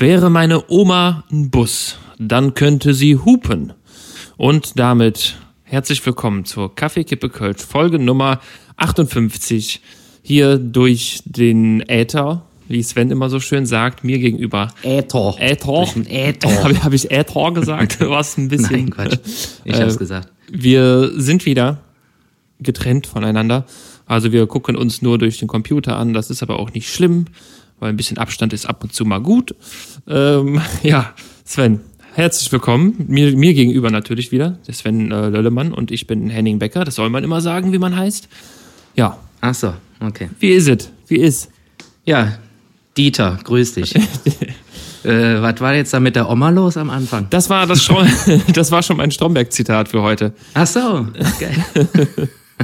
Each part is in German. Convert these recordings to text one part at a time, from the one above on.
Wäre meine Oma ein Bus, dann könnte sie hupen. Und damit herzlich willkommen zur Kaffeekippe Kölsch, Folge Nummer 58. Hier durch den Äther, wie Sven immer so schön sagt, mir gegenüber. Äther. Äther. Äther. Habe hab ich Äther gesagt? Du warst ein bisschen. Nein, Quatsch. Ich Äh, hab's gesagt. Wir sind wieder getrennt voneinander. Also wir gucken uns nur durch den Computer an. Das ist aber auch nicht schlimm, weil ein bisschen Abstand ist ab und zu mal gut. Ähm, ja, Sven, herzlich willkommen. Mir, mir gegenüber natürlich wieder. Der Sven äh, Löllemann und ich bin Henning Becker. Das soll man immer sagen, wie man heißt. Ja, Ach so, okay. wie ist es? Wie ist? Ja, Dieter, grüß dich. äh, was war jetzt da mit der Oma los am Anfang? Das war das schon, das war schon mein Stromberg-Zitat für heute. Ach so, geil.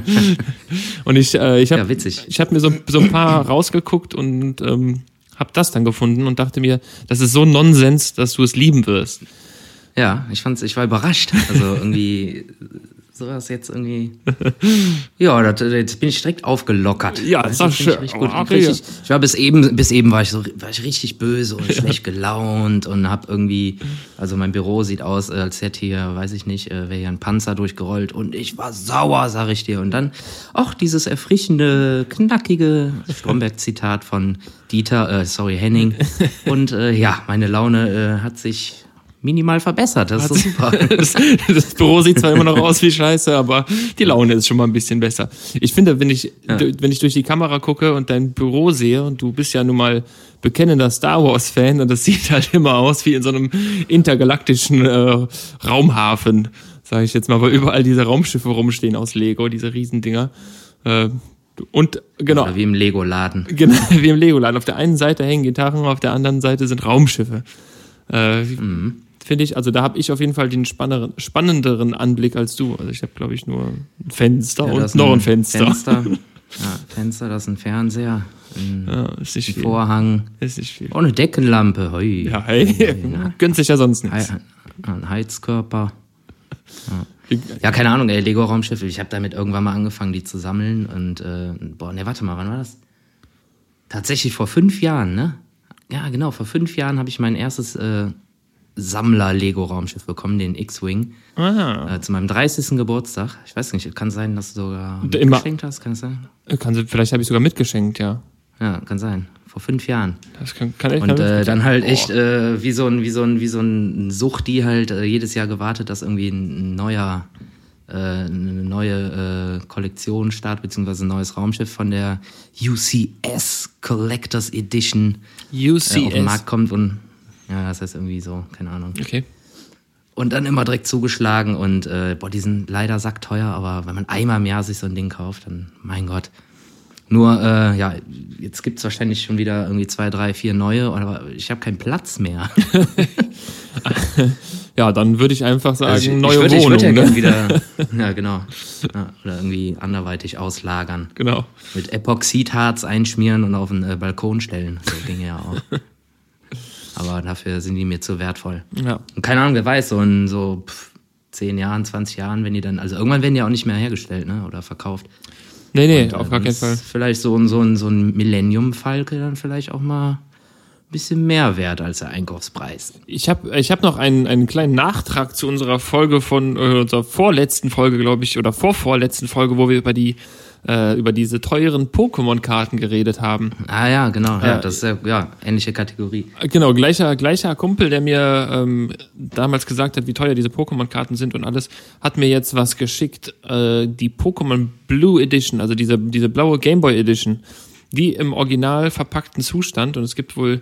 Und ich, äh, ich habe Ja, witzig. ich hab mir so, so ein paar rausgeguckt und ähm, habe das dann gefunden und dachte mir, das ist so Nonsens, dass du es lieben wirst. Ja, ich fand's, ich war überrascht. Also irgendwie sowas jetzt irgendwie. Ja, das, jetzt bin ich direkt aufgelockert. Ja, das sag finde ich schön. gut. Oh, richtig, ich war bis eben, bis eben war ich so, war ich richtig böse und schlecht gelaunt und hab irgendwie, also mein Büro sieht aus, äh, als hätte hier, weiß ich nicht, äh, wäre hier ein Panzer durchgerollt und ich war sauer, sag ich dir. Und dann auch dieses erfrischende, knackige Stromberg-Zitat von Dieter, äh, sorry, Henning. Und äh, ja, meine Laune äh, hat sich minimal verbessert. Das ist so super. Das, das Büro sieht zwar immer noch aus wie Scheiße, aber die Laune ist schon mal ein bisschen besser. Ich finde, wenn ich, wenn ich durch die Kamera gucke und dein Büro sehe, und du bist ja nun mal bekennender Star Wars-Fan, und das sieht halt immer aus wie in so einem intergalaktischen äh, Raumhafen, sage ich jetzt mal, weil überall diese Raumschiffe rumstehen aus Lego, diese Riesendinger. Äh, und genau, Oder wie im Lego-Laden. Genau, wie im Legoland. Auf der einen Seite hängen Gitarren, auf der anderen Seite sind Raumschiffe. Äh, Finde ich, also da habe ich auf jeden Fall den spannenderen, spannenderen Anblick als du. Also ich habe, glaube ich, nur ein Fenster Ja, und noch ein Fenster. Fenster. Ja, Fenster, das ist ein Fernseher, ein Ja, ist nicht viel. Vorhang, Ist nicht viel. oh, eine Deckenlampe, hoi. Ja, hey, gönnt sich ja sonst nichts. ein Heizkörper. Ja. ja, keine Ahnung, ey, Lego-Raumschiffe. Ich habe damit irgendwann mal angefangen, die zu sammeln. Und, äh, boah, ne, warte mal, wann war das? Tatsächlich vor fünf Jahren, ne? Ja, genau, vor fünf Jahren habe ich mein erstes äh, Sammler-Lego-Raumschiff bekommen, den X-Wing. Äh, zu meinem 30. Geburtstag. Ich weiß nicht, kann sein, dass du sogar Immer- geschenkt hast, kann es sein? kann sie, vielleicht habe ich sogar mitgeschenkt, ja. Ja, kann sein. Vor fünf Jahren. Das kann, kann echt Und kann- äh, dann halt echt äh, wie so ein, wie so ein, wie so ein Sucht, die halt äh, jedes Jahr gewartet, dass irgendwie ein neuer, äh, eine neue äh, Kollektion startet, beziehungsweise ein neues Raumschiff von der UCS Collectors Edition äh, auf den UCS. Markt kommt und ja, das heißt irgendwie so, keine Ahnung. Okay. Und dann immer direkt zugeschlagen und äh, boah, die sind leider sackteuer, aber wenn man einmal im Jahr sich so ein Ding kauft, dann mein Gott. Nur, äh, ja, jetzt gibt's wahrscheinlich schon wieder irgendwie zwei, drei, vier neue, aber ich habe keinen Platz mehr. Ja, dann würde ich einfach sagen, Also ich, neue ich würde, Wohnung. ich würde ja ne? wieder, ja genau, ja, oder irgendwie anderweitig auslagern. Genau. Mit Epoxidharz einschmieren und auf den äh, Balkon stellen. So ginge ja auch. Aber dafür sind die mir zu wertvoll. Ja. Und keine Ahnung, wer weiß, so in so pff, 10 Jahren, 20 Jahren, wenn die dann, also irgendwann werden die auch nicht mehr hergestellt, ne? Oder verkauft. Nee, nee, Und, äh, auf gar dann keinen Fall. Vielleicht so, ein- so ein, so ein Millennium-Falke dann vielleicht auch mal ein bisschen mehr wert als der Einkaufspreis. Ich habe ich hab noch einen, einen kleinen Nachtrag zu unserer Folge von, äh, unserer vorletzten Folge, glaube ich, oder vorvorletzten Folge, wo wir über die, äh, über diese teuren Pokémon-Karten geredet haben. Ah ja, genau. Ja, Ja. das ist ja, ja ähnliche Kategorie. Äh, Genau, gleicher, gleicher Kumpel, der mir ähm, damals gesagt hat, wie teuer diese Pokémon-Karten sind und alles, hat mir jetzt was geschickt, äh, die Pokémon Blue Edition, also diese, diese blaue Gameboy Edition, die im original verpackten Zustand und es gibt wohl,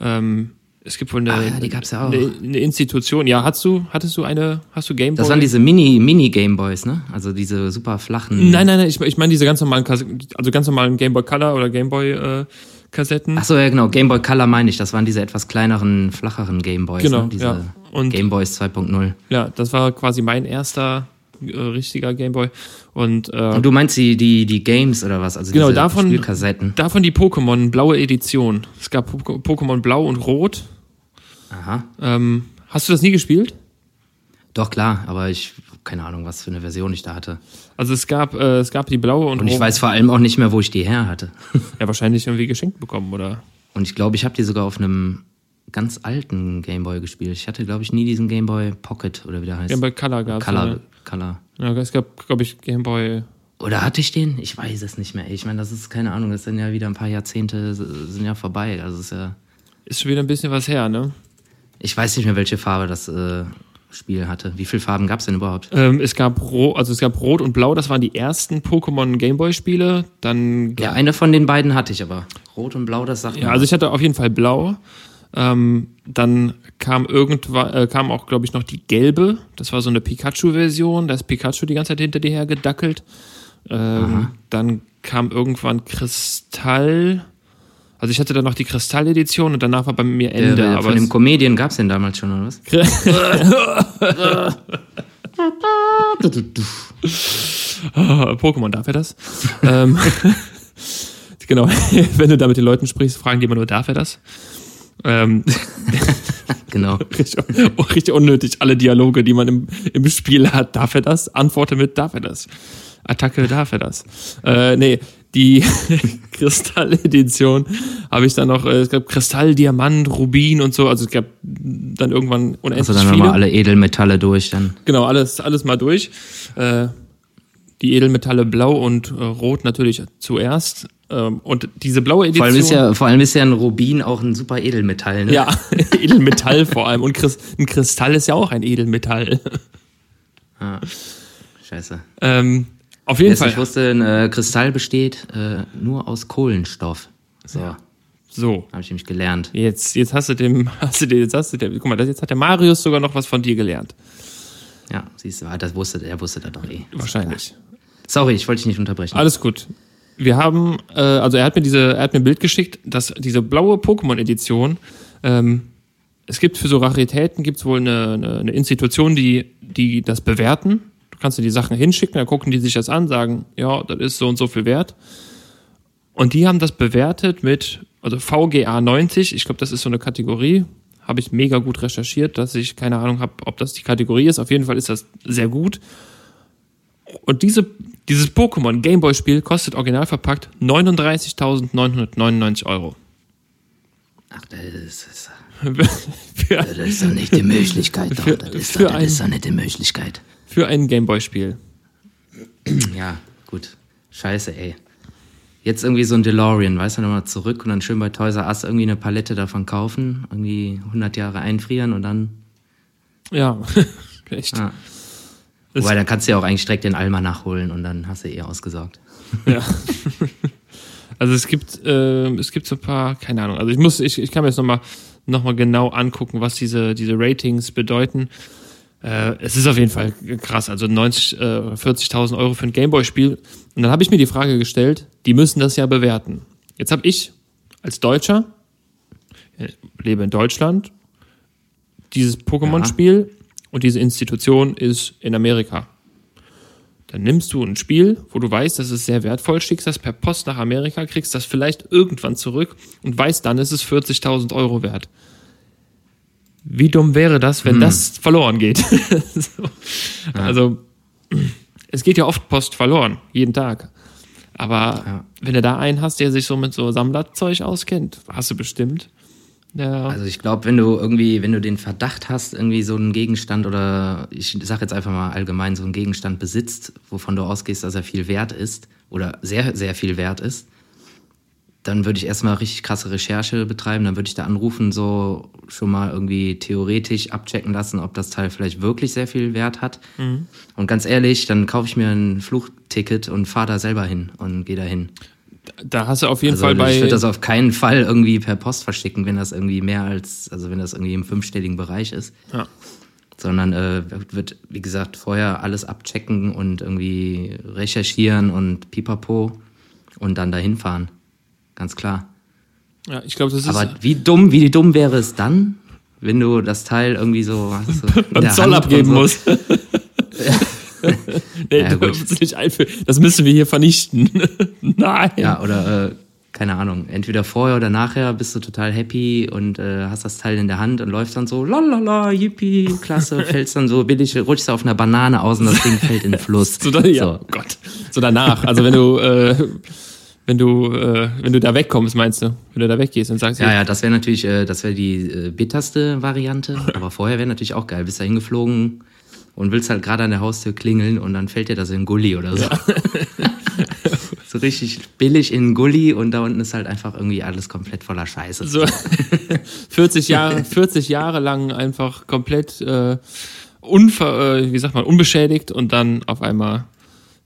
ähm, es gibt wohl eine, Ah die gab's ja auch. eine, eine Institution. Ja, hast du, hattest du eine, hast du Gameboy? Das waren diese Mini, Mini Gameboys, ne? Also diese super flachen. Nein, nein, nein, ich, ich meine diese ganz normalen, also ganz normalen Gameboy Color oder Gameboy äh, Kassetten. Ach so, ja genau, Gameboy Color meine ich. Das waren diese etwas kleineren, flacheren Gameboys, Genau, ne? Diese ja. Und- Gameboys 2.0. Ja, das war quasi mein erster äh, richtiger Gameboy. Und äh, Und du meinst die, die, die Games oder was? Also Genau, diese davon- Spielkassetten. davon die Pokémon, blaue Edition. Es gab Pok- Pokémon Blau und Rot. Aha. Ähm, hast du das nie gespielt? Doch, klar, aber ich, keine Ahnung, was für eine Version ich da hatte. Also es gab, äh, es gab die blaue und, Und ich weiß vor allem auch nicht mehr, wo ich die her hatte. Ja, wahrscheinlich irgendwie geschenkt bekommen, oder? Und ich glaube, ich habe die sogar auf einem ganz alten Gameboy gespielt. Ich hatte, glaube ich, nie diesen Gameboy Pocket oder wie der heißt. Gameboy Color gab es. Color, Ja, Color. ja, es gab, glaube ich, Gameboy. Oder hatte ich den? Ich weiß es nicht mehr. Ich meine, das ist keine Ahnung, das sind ja wieder ein paar Jahrzehnte sind ja vorbei. Also es ist ja. Ist schon wieder ein bisschen was her, ne? Ich weiß nicht mehr, welche Farbe das äh, Spiel hatte. Wie viele Farben gab es denn überhaupt? Ähm, es gab Rot, also es gab Rot und Blau, das waren die ersten Pokémon Gameboy-Spiele. Dann Ja, eine von den beiden hatte ich aber. Rot und Blau, das sagt Ja, also ich hatte auf jeden Fall blau. Ähm, dann kam irgendwann, äh, kam auch, glaube ich, noch die gelbe. Das war so eine Pikachu-Version. Da ist Pikachu die ganze Zeit hinter dir her gedackelt. Ähm, dann kam irgendwann Kristall. Also ich hatte dann noch die Kristall-Edition und danach war bei mir Ende. aber von dem Comedian gab es den damals schon, oder was? Ah, Pokémon, darf er das? ähm, genau, wenn du da mit den Leuten sprichst, fragen die immer nur, darf er das? Ähm, Genau. richtig, oh, richtig unnötig, alle Dialoge, die man im, im Spiel hat. Darf er das? Antworte mit, darf er das? Attacke, darf er das? Äh, nee, die Kristall-Edition habe ich dann noch, äh, es gab Kristall, Diamant, Rubin und so, also es gab dann irgendwann unendlich Also dann viele. nochmal alle Edelmetalle durch dann. Genau, alles, alles mal durch. Äh, die Edelmetalle blau und äh, rot natürlich zuerst. Ähm, und diese blaue Edition. Vor allem, ist ja, vor allem ist ja ein Rubin auch ein super Edelmetall, ne? ja, Edelmetall vor allem. Und ein Kristall ist ja auch ein Edelmetall. Ah, scheiße. ähm, auf jeden Jetzt, ich Fall. wusste, ein äh, Kristall besteht äh, nur aus Kohlenstoff. So, habe So, ich nämlich gelernt. jetzt, jetzt hast du dem, hast du dir, jetzt hast du der, guck mal, das, jetzt hat der Marius sogar noch was von dir gelernt. Ja, siehst du, das wusste, er wusste das doch eh. Wahrscheinlich. Sorry, ich wollte dich nicht unterbrechen. Alles gut. Wir haben, äh, also er hat mir diese, er hat mir ein Bild geschickt, dass diese blaue Pokémon-Edition, ähm, es gibt für so Raritäten gibt's wohl eine, eine, eine Institution, die, die das bewerten. Du kannst dir die Sachen hinschicken, dann gucken die sich das an, sagen, ja, das ist so und so viel wert. Und die haben das bewertet mit, also VGA 90, ich glaube, das ist so eine Kategorie, habe ich mega gut recherchiert, dass ich keine Ahnung habe, ob das die Kategorie ist. Auf jeden Fall ist das sehr gut. Und diese, dieses Pokémon Gameboy-Spiel kostet original verpackt 39.999 Euro. Ach, das ist, das ist doch nicht die Möglichkeit. Doch. Das ist, doch, das ist doch nicht die Möglichkeit. Für ein Gameboy-Spiel. Ja, gut. Scheiße, ey. Jetzt irgendwie so ein DeLorean, weißt du, nochmal zurück und dann schön bei Toys R Us irgendwie eine Palette davon kaufen, irgendwie 100 Jahre einfrieren und dann. Ja, echt. Das- Wobei, dann kannst du ja auch eigentlich direkt den Alma nachholen und dann hast du eh ausgesorgt. Ja. Also es gibt, äh, es gibt so ein paar, keine Ahnung. Also ich muss, ich, ich kann mir jetzt nochmal noch mal genau angucken, was diese, diese Ratings bedeuten. Äh, es ist auf jeden Fall krass. Also 90, äh, 40.000 Euro für ein Gameboy-Spiel. Und dann habe ich mir die Frage gestellt, die müssen das ja bewerten. Jetzt habe ich als Deutscher, äh, lebe in Deutschland, dieses Pokémon-Spiel und diese Institution ist in Amerika. Dann nimmst du ein Spiel, wo du weißt, das ist sehr wertvoll, schickst das per Post nach Amerika, kriegst das vielleicht irgendwann zurück und weißt dann, ist es 40.000 Euro wert. Wie dumm wäre das, wenn das verloren geht? so. Also, es geht ja oft Post verloren, jeden Tag. Aber Ja. wenn du da einen hast, der sich so mit so Sammlerzeug auskennt, hast du bestimmt. Ja, Also ich glaube, wenn du irgendwie, wenn du den Verdacht hast, irgendwie so einen Gegenstand oder ich sag jetzt einfach mal allgemein so einen Gegenstand besitzt, wovon du ausgehst, dass er viel wert ist oder sehr, sehr viel wert ist, dann würde ich erstmal richtig krasse Recherche betreiben, dann würde ich da anrufen, so schon mal irgendwie theoretisch abchecken lassen, ob das Teil vielleicht wirklich sehr viel Wert hat. Und ganz ehrlich, dann kaufe ich mir ein Flugticket und fahre da selber hin und gehe da hin. da hast du auf jeden Also Fall ich bei. würde das auf keinen Fall irgendwie per Post verschicken, wenn das irgendwie mehr als, also wenn das irgendwie im fünfstelligen Bereich ist. Ja. Sondern äh, wird, wie gesagt, vorher alles abchecken und irgendwie recherchieren und pipapo und dann dahin fahren. Ganz klar. ja, ich glaube, das ist. Aber wie dumm, wie dumm wäre es dann, wenn du das Teil irgendwie so, so beim der Zoll Hand abgeben so, musst. nee, Ja, gut. nicht einführen. Das müssen wir hier vernichten. Nein. Ja, oder äh, keine Ahnung, entweder vorher oder nachher bist du total happy und äh, hast das Teil in der Hand und läufst dann so, lalala, yippie, klasse, fällst dann so billig, rutschst auf einer Banane aus und das Ding fällt in den Fluss. So, dann, ja, oh Gott. So danach. Also wenn du, äh, wenn du, äh, wenn du da wegkommst, meinst du? Wenn du da weggehst und sagst, Ja, ja, das wäre natürlich, äh, das wäre die äh, bitterste Variante. Aber vorher wäre natürlich auch geil. Bist da hingeflogen und willst halt gerade an der Haustür klingeln und dann fällt dir das in den Gully oder so. so richtig billig in den Gully und da unten ist halt einfach irgendwie alles komplett voller Scheiße. so 40 Jahre, 40 Jahre lang einfach komplett äh, unver, äh, wie sagt man, unbeschädigt und dann auf einmal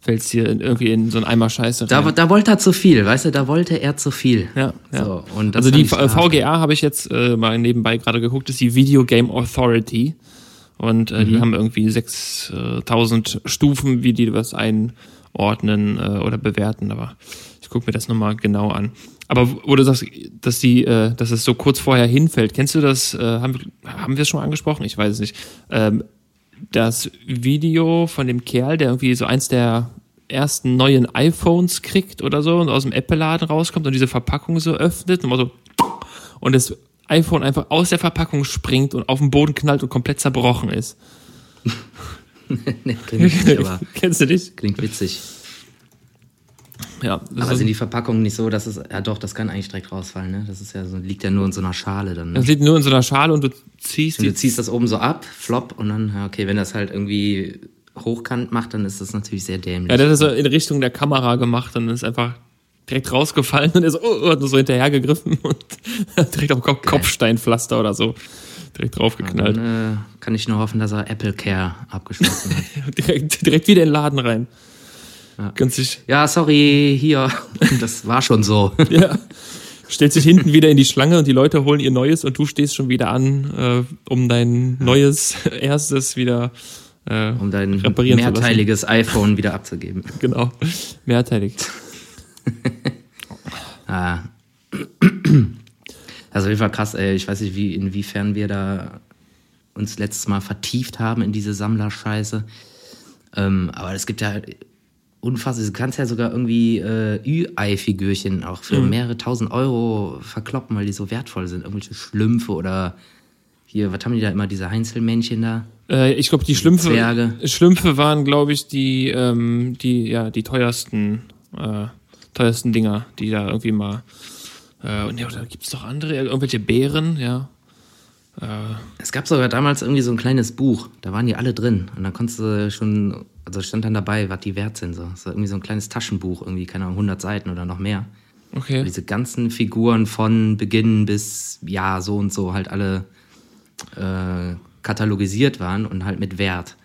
fällst dir irgendwie in so einen Eimer Scheiße rein. Da, da wollte er zu viel, weißt du, da wollte er zu viel. Ja, ja. So, also die VGA habe ich jetzt äh, mal nebenbei gerade geguckt, ist die Video Game Authority. Und äh, Mhm. die haben irgendwie 6000 Stufen, wie die was einordnen äh, oder bewerten. Aber ich gucke mir das nochmal genau an. Aber wo du sagst, dass die, äh, dass es so kurz vorher hinfällt, kennst du das? Äh, haben, wir- haben wir es schon mal angesprochen? Ich weiß es nicht. Ähm, das Video von dem Kerl, der irgendwie so eins der ersten neuen iPhones kriegt oder so und aus dem Apple-Laden rauskommt und diese Verpackung so öffnet und so und das iPhone einfach aus der Verpackung springt und auf den Boden knallt und komplett zerbrochen ist. nee, kenn ich nicht, aber Kennst du dich? klingt witzig. Ja, Aber sind die Verpackungen nicht so, dass es, ja doch, das kann eigentlich direkt rausfallen, ne? Das ist ja so, liegt ja nur in so einer Schale dann. Ne? das liegt nur in so einer Schale und du ziehst Und du ziehst das oben so ab, flop, und dann, ja, okay, wenn das halt irgendwie hochkant macht, dann ist das natürlich sehr dämlich. Ja, der hat das in Richtung der Kamera gemacht und ist einfach direkt rausgefallen und er so, oh, hat so hinterher gegriffen und hat direkt auf Kopf, Kopfsteinpflaster oder so direkt draufgeknallt. Dann äh, kann ich nur hoffen, dass er Apple Care abgeschlossen hat. direkt, direkt wieder in den Laden rein. Ganz sich, ja, sorry, hier. Das war schon so. ja. Stellt sich hinten wieder in die Schlange und die Leute holen ihr Neues und du stehst schon wieder an, äh, um dein neues erstes wieder äh, Um dein mehrteiliges iPhone wieder abzugeben. Genau. Mehrteilig. Ah. Also auf jeden Fall krass, ey. Ich weiß nicht, wie, inwiefern wir da uns letztes Mal vertieft haben in diese Sammlerscheiße. Ähm, aber es gibt ja unfassbar, du kannst ja sogar irgendwie äh, Ü-Ei-Figürchen auch für Mhm. mehrere tausend Euro verkloppen, weil die so wertvoll sind. Irgendwelche Schlümpfe oder hier, was haben die da immer, diese Heinzelmännchen da? Äh, ich glaube, die Schlümpfe, Zwerge. Schlümpfe waren, glaube ich, die, ähm, die, ja, die teuersten, äh, teuersten Dinger, die da irgendwie mal. Äh, und ja, da gibt's doch andere, irgendwelche Bären, ja. Äh, Es gab sogar damals irgendwie so ein kleines Buch, da waren die alle drin. Und da konntest du schon, also stand dann dabei, was die wert sind. So. Das war irgendwie so ein kleines Taschenbuch, irgendwie, keine Ahnung, 100 Seiten oder noch mehr. okay. Diese ganzen Figuren von Beginn bis, ja, so und so halt alle äh, katalogisiert waren und halt mit Wert.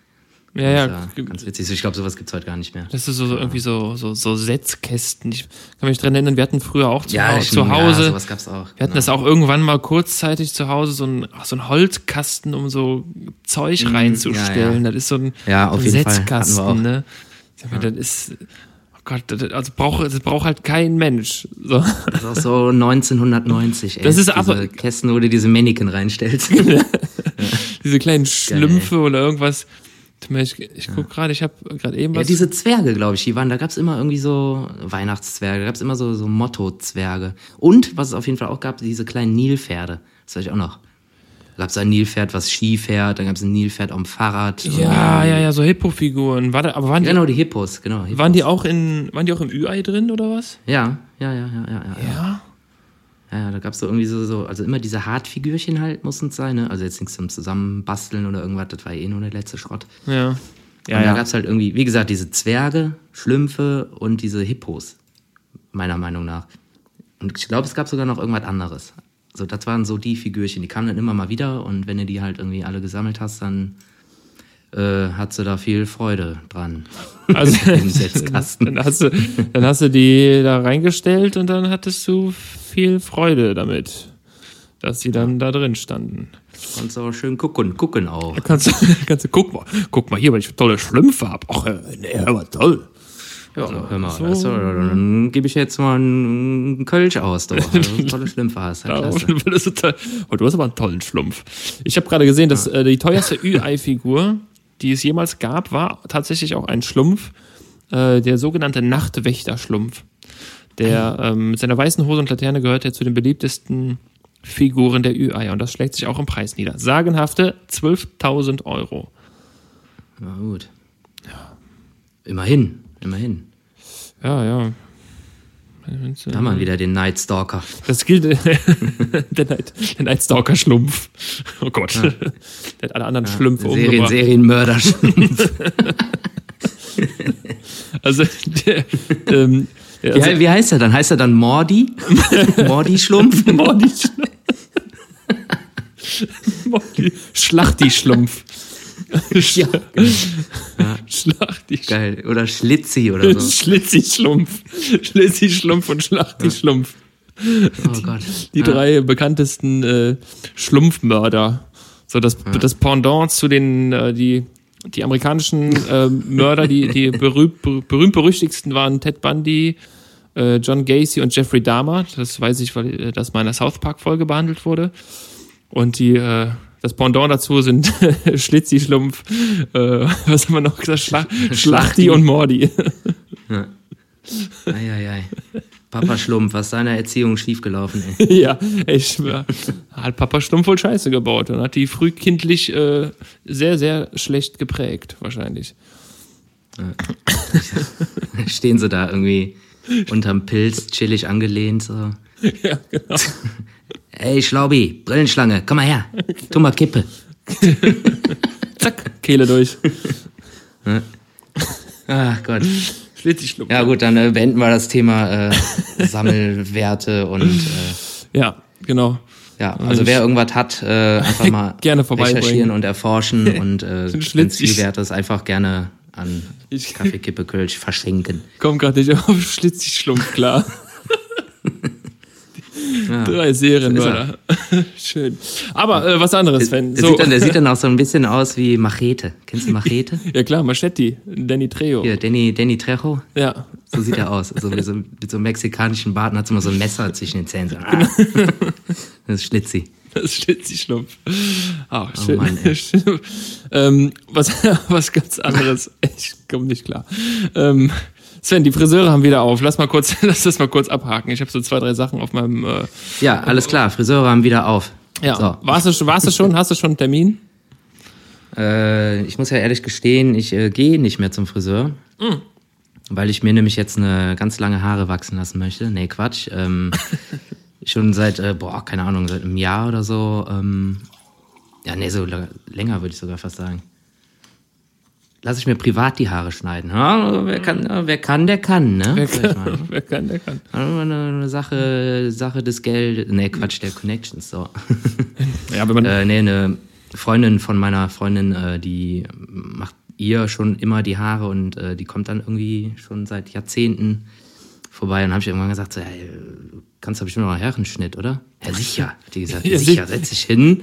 Ja, ja. War ganz witzig. Ich glaube, sowas gibt's heute gar nicht mehr. Das ist so, so irgendwie so, so, so Setzkästen. Ich kann mich dran erinnern, wir hatten früher auch zu, ich- zu Hause. Ja, sowas gab's auch. Wir hatten das auch irgendwann mal kurzzeitig zu Hause, so ein, so ein Holzkasten, um so Zeug reinzustellen. Mhm, ja, ja. Das ist so ein, Ja, auf so ein jeden Fall. Setzkasten, auch. ne? Sag mal, Das ist, oh Gott, das, also braucht, das braucht halt kein Mensch. So. Das ist auch so 1990, ey. Das ist diese aber- Kästen, wo du diese Mannequin reinstellst. Diese kleinen Schlümpfe oder irgendwas. Ich, ich guck gerade, ich habe gerade eben Ja, was. diese Zwerge, glaube ich, die waren, da gab's immer irgendwie so Weihnachtszwerge, da gab's immer so, so Motto-Zwerge. Und, was es auf jeden Fall auch gab, diese kleinen Nilpferde. Das weiß ich auch noch. Da gab's ein Nilpferd, was Ski fährt, dann gab's ein Nilpferd am Fahrrad. ja, ja, ja, so Hippo-Figuren. Aber waren die, Genau, die Hippos, genau. Hippos. waren die auch in, waren die auch im Ü-Ei drin oder was? Ja, ja, ja, ja, ja, ja. ja. Ja. Ja, da gab's so irgendwie so, so, also immer diese Hartfigürchen halt mussten es sein, ne? Also jetzt nichts zum Zusammenbasteln oder irgendwas, das war eh nur der letzte Schrott. Ja. Ja, und da ja. gab's halt irgendwie, wie gesagt, diese Zwerge, Schlümpfe und diese Hippos, meiner Meinung nach. Und ich glaube, es gab sogar noch irgendwas anderes. So, das waren so die Figürchen, die kamen dann immer mal wieder und wenn du die halt irgendwie alle gesammelt hast, dann äh, hast du da viel Freude dran. Also, Im Setzkasten. dann, hast du, dann hast du die da reingestellt und dann hattest du viel Freude damit, dass sie dann da drin standen. Konntest du auch schön gucken, gucken auch. Kannst du, kannst du, guck mal, guck mal hier, weil ich tolle Schlümpfe hab. Ach, äh, nee, aber toll. Ja, hör mal, so. du, dann gebe ich jetzt mal einen Kölsch aus, du. du tolle Schlümpfe hast. Ja, klasse. Oh, du hast aber einen tollen Schlumpf. Ich habe gerade gesehen, dass äh, die teuerste Ü-Ei-Figur, die es jemals gab, war tatsächlich auch ein Schlumpf, äh, der sogenannte Nachtwächter-Schlumpf. Der ähm, mit seiner weißen Hose und Laterne gehört er zu den beliebtesten Figuren der Ü-Eier und das schlägt sich auch im Preis nieder. Sagenhafte 12.000 Euro. Na gut. Immerhin, immerhin. Ja, ja. Da haben wir wieder den Night Stalker. Das gilt, der, Night, der Night Stalker Schlumpf. Oh Gott. Der hat alle anderen Schlümpfe Serien, umgebracht. Serienmörder. Also, der, ähm, Wie, also, he- wie heißt er dann? Heißt er dann Mordi? Mordi Schlumpf? Mordi Schlumpf. Mordi, Schlachti-Schlumpf. Ja. Schlachti-Schlumpf. Geil. Oder Schlitzi oder so. Schlitzi-Schlumpf. Schlitzi-Schlumpf und Schlachti-Schlumpf. Oh Gott. Die drei bekanntesten äh, Schlumpfmörder. So das, das Pendant zu den, äh, die, die amerikanischen äh, Mörder, die, die berühmt, berühmt berüchtigsten waren Ted Bundy, äh, John Gacy und Jeffrey Dahmer. Das weiß ich, weil äh, das mal in der South Park-Folge behandelt wurde. Und die, äh, das Pendant dazu sind Schlitzi, Schlumpf, äh, was haben wir noch gesagt? Schla Schlachti und Mordi. Eieiei. Papa Schlumpf, was seiner Erziehung schiefgelaufen, ey. ja, ich schwör. Hat Papa Stumpf wohl Scheiße gebaut und hat die frühkindlich äh, sehr, sehr schlecht geprägt, wahrscheinlich. Stehen sie da irgendwie unterm Pilz, chillig angelehnt, so. Ja, genau. Ey, Schlaubi, Brillenschlange, komm mal her. Tu mal Kippe. Zack, Kehle durch. Ach Gott. Ja gut, dann äh, beenden wir das Thema äh, Sammelwerte und äh, Ja, genau. ja, also wer irgendwas hat, äh, einfach mal Gerne recherchieren und erforschen und äh, wenn es Schlitzig. viel wert ist, einfach gerne an Ich- Kaffee, Kippe, Kölsch verschenken. Komm gerade nicht auf Schlitzi-Schlumpf, klar. Drei Serienmörder. Schön. Aber äh, was anderes, Sven. Der, So. sieht dann, der sieht dann auch so ein bisschen aus wie Machete. Kennst du Machete? ja klar, Machetti, Danny Trejo. Hier, Danny, Danny Trejo. Ja. So sieht er aus. Also mit so, mit so einem mexikanischen Bart hat so immer so ein Messer zwischen den Zähnen. So, ah. Das ist Schlitzi. Das Schlitzi-Schlumpf. Ah, schön. Oh Mann, ähm, was, was ganz anderes. Ich komme nicht klar. Ähm, Sven, die Friseure haben wieder auf. Lass mal kurz, lass das mal kurz abhaken. Ich habe so zwei, drei Sachen auf meinem. Äh, Ja, alles klar. Friseure haben wieder auf. ja. So. Warst, du, schon- warst du schon? Hast du schon einen Termin? Äh, ich muss ja ehrlich gestehen, ich äh, gehe nicht mehr zum Friseur. Mm. Weil ich mir nämlich jetzt eine ganz lange Haare wachsen lassen möchte. Nee, Quatsch. Ähm, schon seit, äh, boah, keine Ahnung, seit einem Jahr oder so. Ähm, ja, nee, so länger würde ich sogar fast sagen. Lass ich mir privat die Haare schneiden. Ja, wer, kann, wer kann, der kann, ne? Wer kann, wer kann, der kann. Eine, Sache, Sache des Geldes. Nee, Quatsch, der Connections, so. Ja, wenn man. Äh, nee, eine Freundin von meiner Freundin, äh, die macht ihr schon immer die Haare und äh, die kommt dann irgendwie schon seit Jahrzehnten vorbei. Und habe ich irgendwann gesagt, so, hey, du kannst doch bestimmt noch einen Herrenschnitt, oder? Ja, sicher. Hat die gesagt, Ja, sicher, sicher. setz dich hin,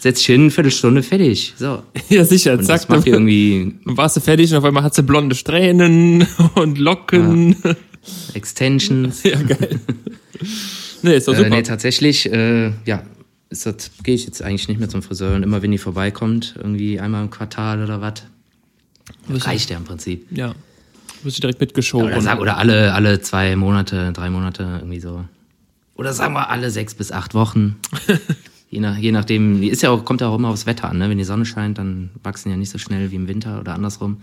setz dich hin, Viertelstunde, fertig. So. ja, sicher, Und zack. das macht ihr irgendwie Dann warst du fertig und auf einmal hat sie blonde Strähnen und Locken. Extensions. Ja, geil. Nee, ist doch Äh, super. nee, tatsächlich, äh, ja, gehe ich jetzt eigentlich nicht mehr zum Friseur. Und immer wenn die vorbeikommt, irgendwie einmal im Quartal oder was, reicht ja im Prinzip. Ja. Wirst du direkt mitgeschoben. Oder, sag, oder alle, alle zwei Monate, drei Monate, irgendwie so. Oder sagen wir alle sechs bis acht Wochen. Je, nach, je nachdem, ist ja auch, kommt ja auch immer aufs Wetter an, ne? Wenn die Sonne scheint, dann wachsen ja nicht so schnell wie im Winter oder andersrum.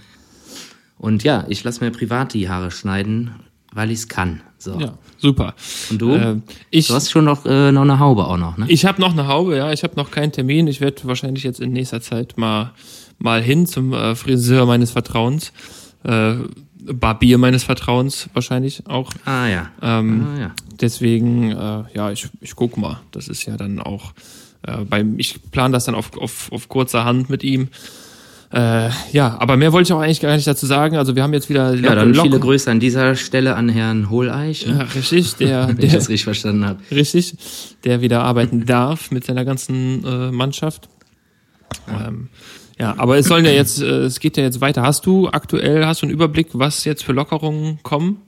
Und ja, ich lasse mir privat die Haare schneiden, weil ich es kann. So. ja, super. Und du? Äh, ich Du hast schon noch, äh, noch eine Haube auch noch, ne? ich habe noch eine Haube, ja. Ich habe noch keinen Termin. Ich werde wahrscheinlich jetzt in nächster Zeit mal, mal hin zum äh, Friseur meines Vertrauens. Äh, Barbier meines Vertrauens wahrscheinlich auch. ah ja. Ähm, ah, ja. Deswegen, äh, ja, ich, ich guck mal. Das ist ja dann auch äh, beim, ich plane das dann auf, auf, auf kurzer Hand mit ihm. Äh, ja, aber mehr wollte ich auch eigentlich gar nicht dazu sagen. Also wir haben jetzt wieder Ja, dann viele Grüße an dieser Stelle an Herrn Hohleich, Ja, ne? richtig, der, wenn ich der das richtig verstanden habe. richtig, der wieder arbeiten darf mit seiner ganzen äh, Mannschaft. Ähm, ja, aber es sollen ja jetzt, äh, es geht ja jetzt weiter. Hast du aktuell, hast du einen Überblick, was jetzt für Lockerungen kommen?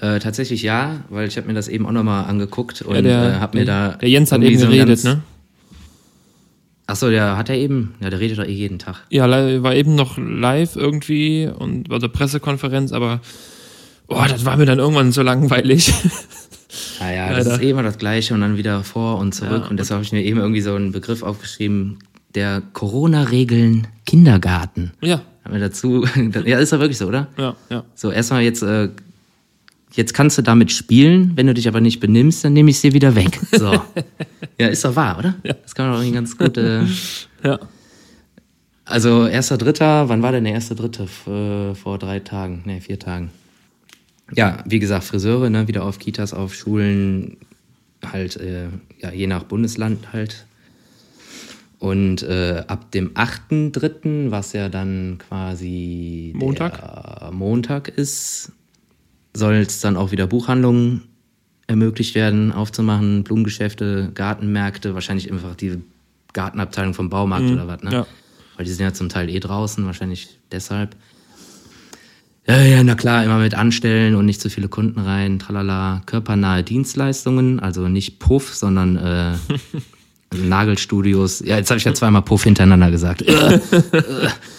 Äh, tatsächlich ja, weil ich habe mir das eben auch nochmal angeguckt und Ja, äh, hab mir da. der Jens hat eben so geredet, ne? Achso, der hat er eben. Ja, der redet doch eh jeden Tag. Ja, war eben noch live irgendwie und also Pressekonferenz, aber boah, das war mir dann irgendwann so langweilig. Ah ja, das ist eh immer das Gleiche und dann wieder vor und zurück. Ja, und deshalb habe ich mir eben irgendwie so einen Begriff aufgeschrieben, der Corona-Regeln Kindergarten. ja, Haben wir dazu. ja, ist doch wirklich so, oder? ja, ja. So, erstmal jetzt äh, jetzt kannst du damit spielen, wenn du dich aber nicht benimmst, dann nehme ich dir wieder weg. So. ja, ist doch wahr, oder? Ja. Das kann man doch irgendwie ganz gut. Äh, Ja. also, erster Dritter, wann war denn der erste Dritte? Äh, vor drei Tagen, ne, vier Tagen. Ja, wie gesagt, Friseure, ne, wieder auf Kitas, auf Schulen, halt, äh, ja, je nach Bundesland halt. Und äh, ab dem 8.3., was ja dann quasi Montag? Montag ist, soll es dann auch wieder Buchhandlungen ermöglicht werden, aufzumachen, Blumengeschäfte, Gartenmärkte, wahrscheinlich einfach die Gartenabteilung vom Baumarkt oder was, ne? ja. Weil die sind ja zum Teil eh draußen, wahrscheinlich deshalb. Ja, ja, na klar, immer mit Anstellen und nicht zu viele Kunden rein, tralala. Körpernahe Dienstleistungen, also nicht Puff, sondern äh, Nagelstudios. Ja, jetzt habe ich ja zweimal Puff hintereinander gesagt.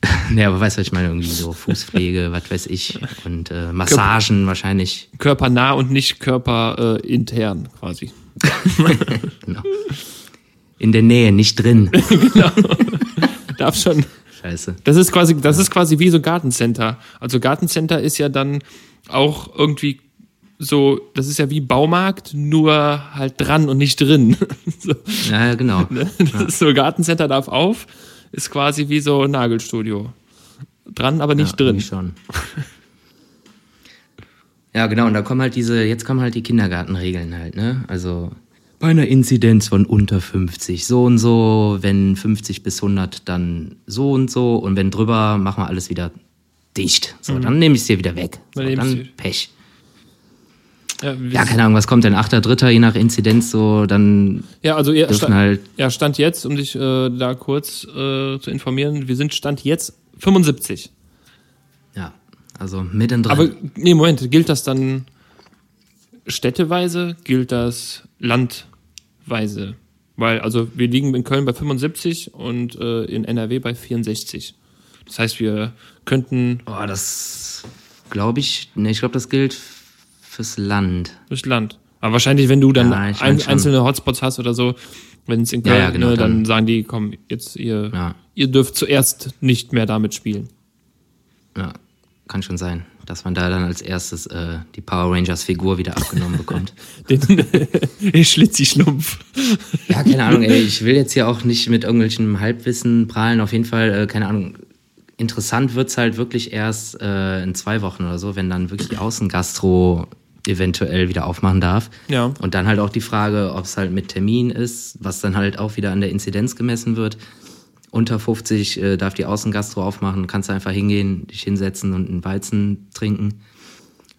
nee, aber weißt du, was ich meine? Irgendwie so Fußpflege, was weiß ich. Und äh, Massagen wahrscheinlich. Körpernah und nicht körperintern äh, quasi. Genau. In der Nähe, nicht drin. Darf schon. Scheiße. Das ist quasi, das ist quasi wie so Gartencenter. Also Gartencenter ist ja dann auch irgendwie so, das ist ja wie Baumarkt, nur halt dran und nicht drin. so, Ja, genau. Das ist so Gartencenter darf auf, ist quasi wie so Nagelstudio. Dran, aber nicht ja, drin. schon. Ja, genau, und da kommen halt diese, jetzt kommen halt die Kindergartenregeln halt, ne? Also bei einer Inzidenz von unter 50 so und so, wenn 50 bis 100 dann so und so und wenn drüber, machen wir alles wieder dicht. So, dann nehme ich es dir wieder weg. So, Mhm. Dann Pech. Ja, Ja, keine Ahnung, was kommt denn? Achter, Dritter, je nach Inzidenz so, dann ja, also ihr dürfen sta halt, ja, Stand jetzt, um dich äh, da kurz äh, zu informieren, wir sind Stand jetzt 75. ja, also mittendrin. Aber nee, Moment, gilt das dann städteweise? Gilt das landweise? Weil, also wir liegen in Köln bei 75 und äh, in NRW bei 64. Das heißt, wir könnten oh, das glaube ich, ne, ich glaube, das gilt fürs Land. durchs Land. Aber wahrscheinlich, wenn du dann Ja, ich mein ein, einzelne Hotspots hast oder so, wenn es in Ja, Köln, ja, genau, ne, dann, dann- sagen die, komm, jetzt ihr, Ja. ihr dürft zuerst nicht mehr damit spielen. Ja, kann schon sein, dass man da dann als erstes äh, die Power Rangers Figur wieder abgenommen bekommt. Den, den Schlitzi-Schlumpf. ja, keine Ahnung, ey, ich will jetzt hier auch nicht mit irgendwelchen Halbwissen prahlen. Auf jeden Fall, äh, keine Ahnung. Interessant wird's halt wirklich erst äh, in zwei Wochen oder so, wenn dann wirklich die Außengastro eventuell wieder aufmachen darf. Ja. Und dann halt auch die Frage, ob es halt mit Termin ist, was dann halt auch wieder an der Inzidenz gemessen wird. Unter 50 äh, darf die Außengastro aufmachen, kannst du einfach hingehen, dich hinsetzen und einen Weizen trinken.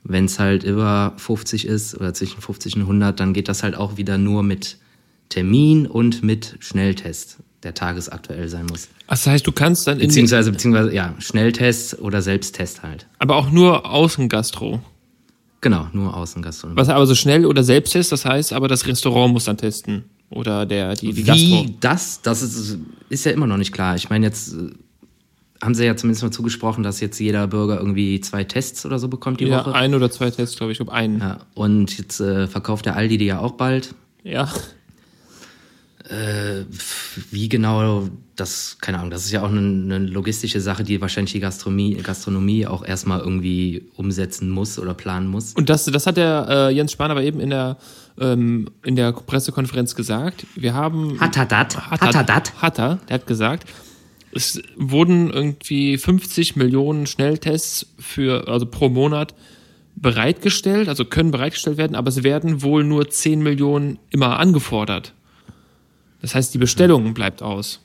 Wenn es halt über 50 ist oder zwischen 50 und 100, dann geht das halt auch wieder nur mit Termin und mit Schnelltest, der tagesaktuell sein muss. Ach, Das heißt, du kannst dann in, Beziehungsweise, beziehungsweise, ja, Schnelltest oder Selbsttest halt. aber auch nur Außengastro. Genau, nur Außengastro. Was aber so schnell oder Selbsttest, das heißt, aber das Restaurant muss dann testen. Oder der, die, die Gastro. Wie das, das ist, ist ja immer noch nicht klar. Ich meine, jetzt äh, haben sie ja zumindest mal zugesprochen, dass jetzt jeder Bürger irgendwie zwei Tests oder so bekommt die Ja, Woche. ein oder zwei Tests, glaube ich. Glaube, einen. Ja, und jetzt äh, verkauft der Aldi die ja auch bald. Ja. Äh, wie genau das, keine Ahnung, das ist ja auch eine, eine logistische Sache, die wahrscheinlich die Gastronomie, Gastronomie auch erstmal irgendwie umsetzen muss oder planen muss. Und das, das hat der äh, Jens Spahn aber eben in der, ähm, in der Pressekonferenz gesagt. Wir haben. Hat er dat? Hat, Hat er dat? Hat er. Der hat gesagt, es wurden irgendwie 50 Millionen Schnelltests für, also pro Monat bereitgestellt, also können bereitgestellt werden, aber es werden wohl nur 10 Millionen immer angefordert. Das heißt, die Bestellung bleibt aus.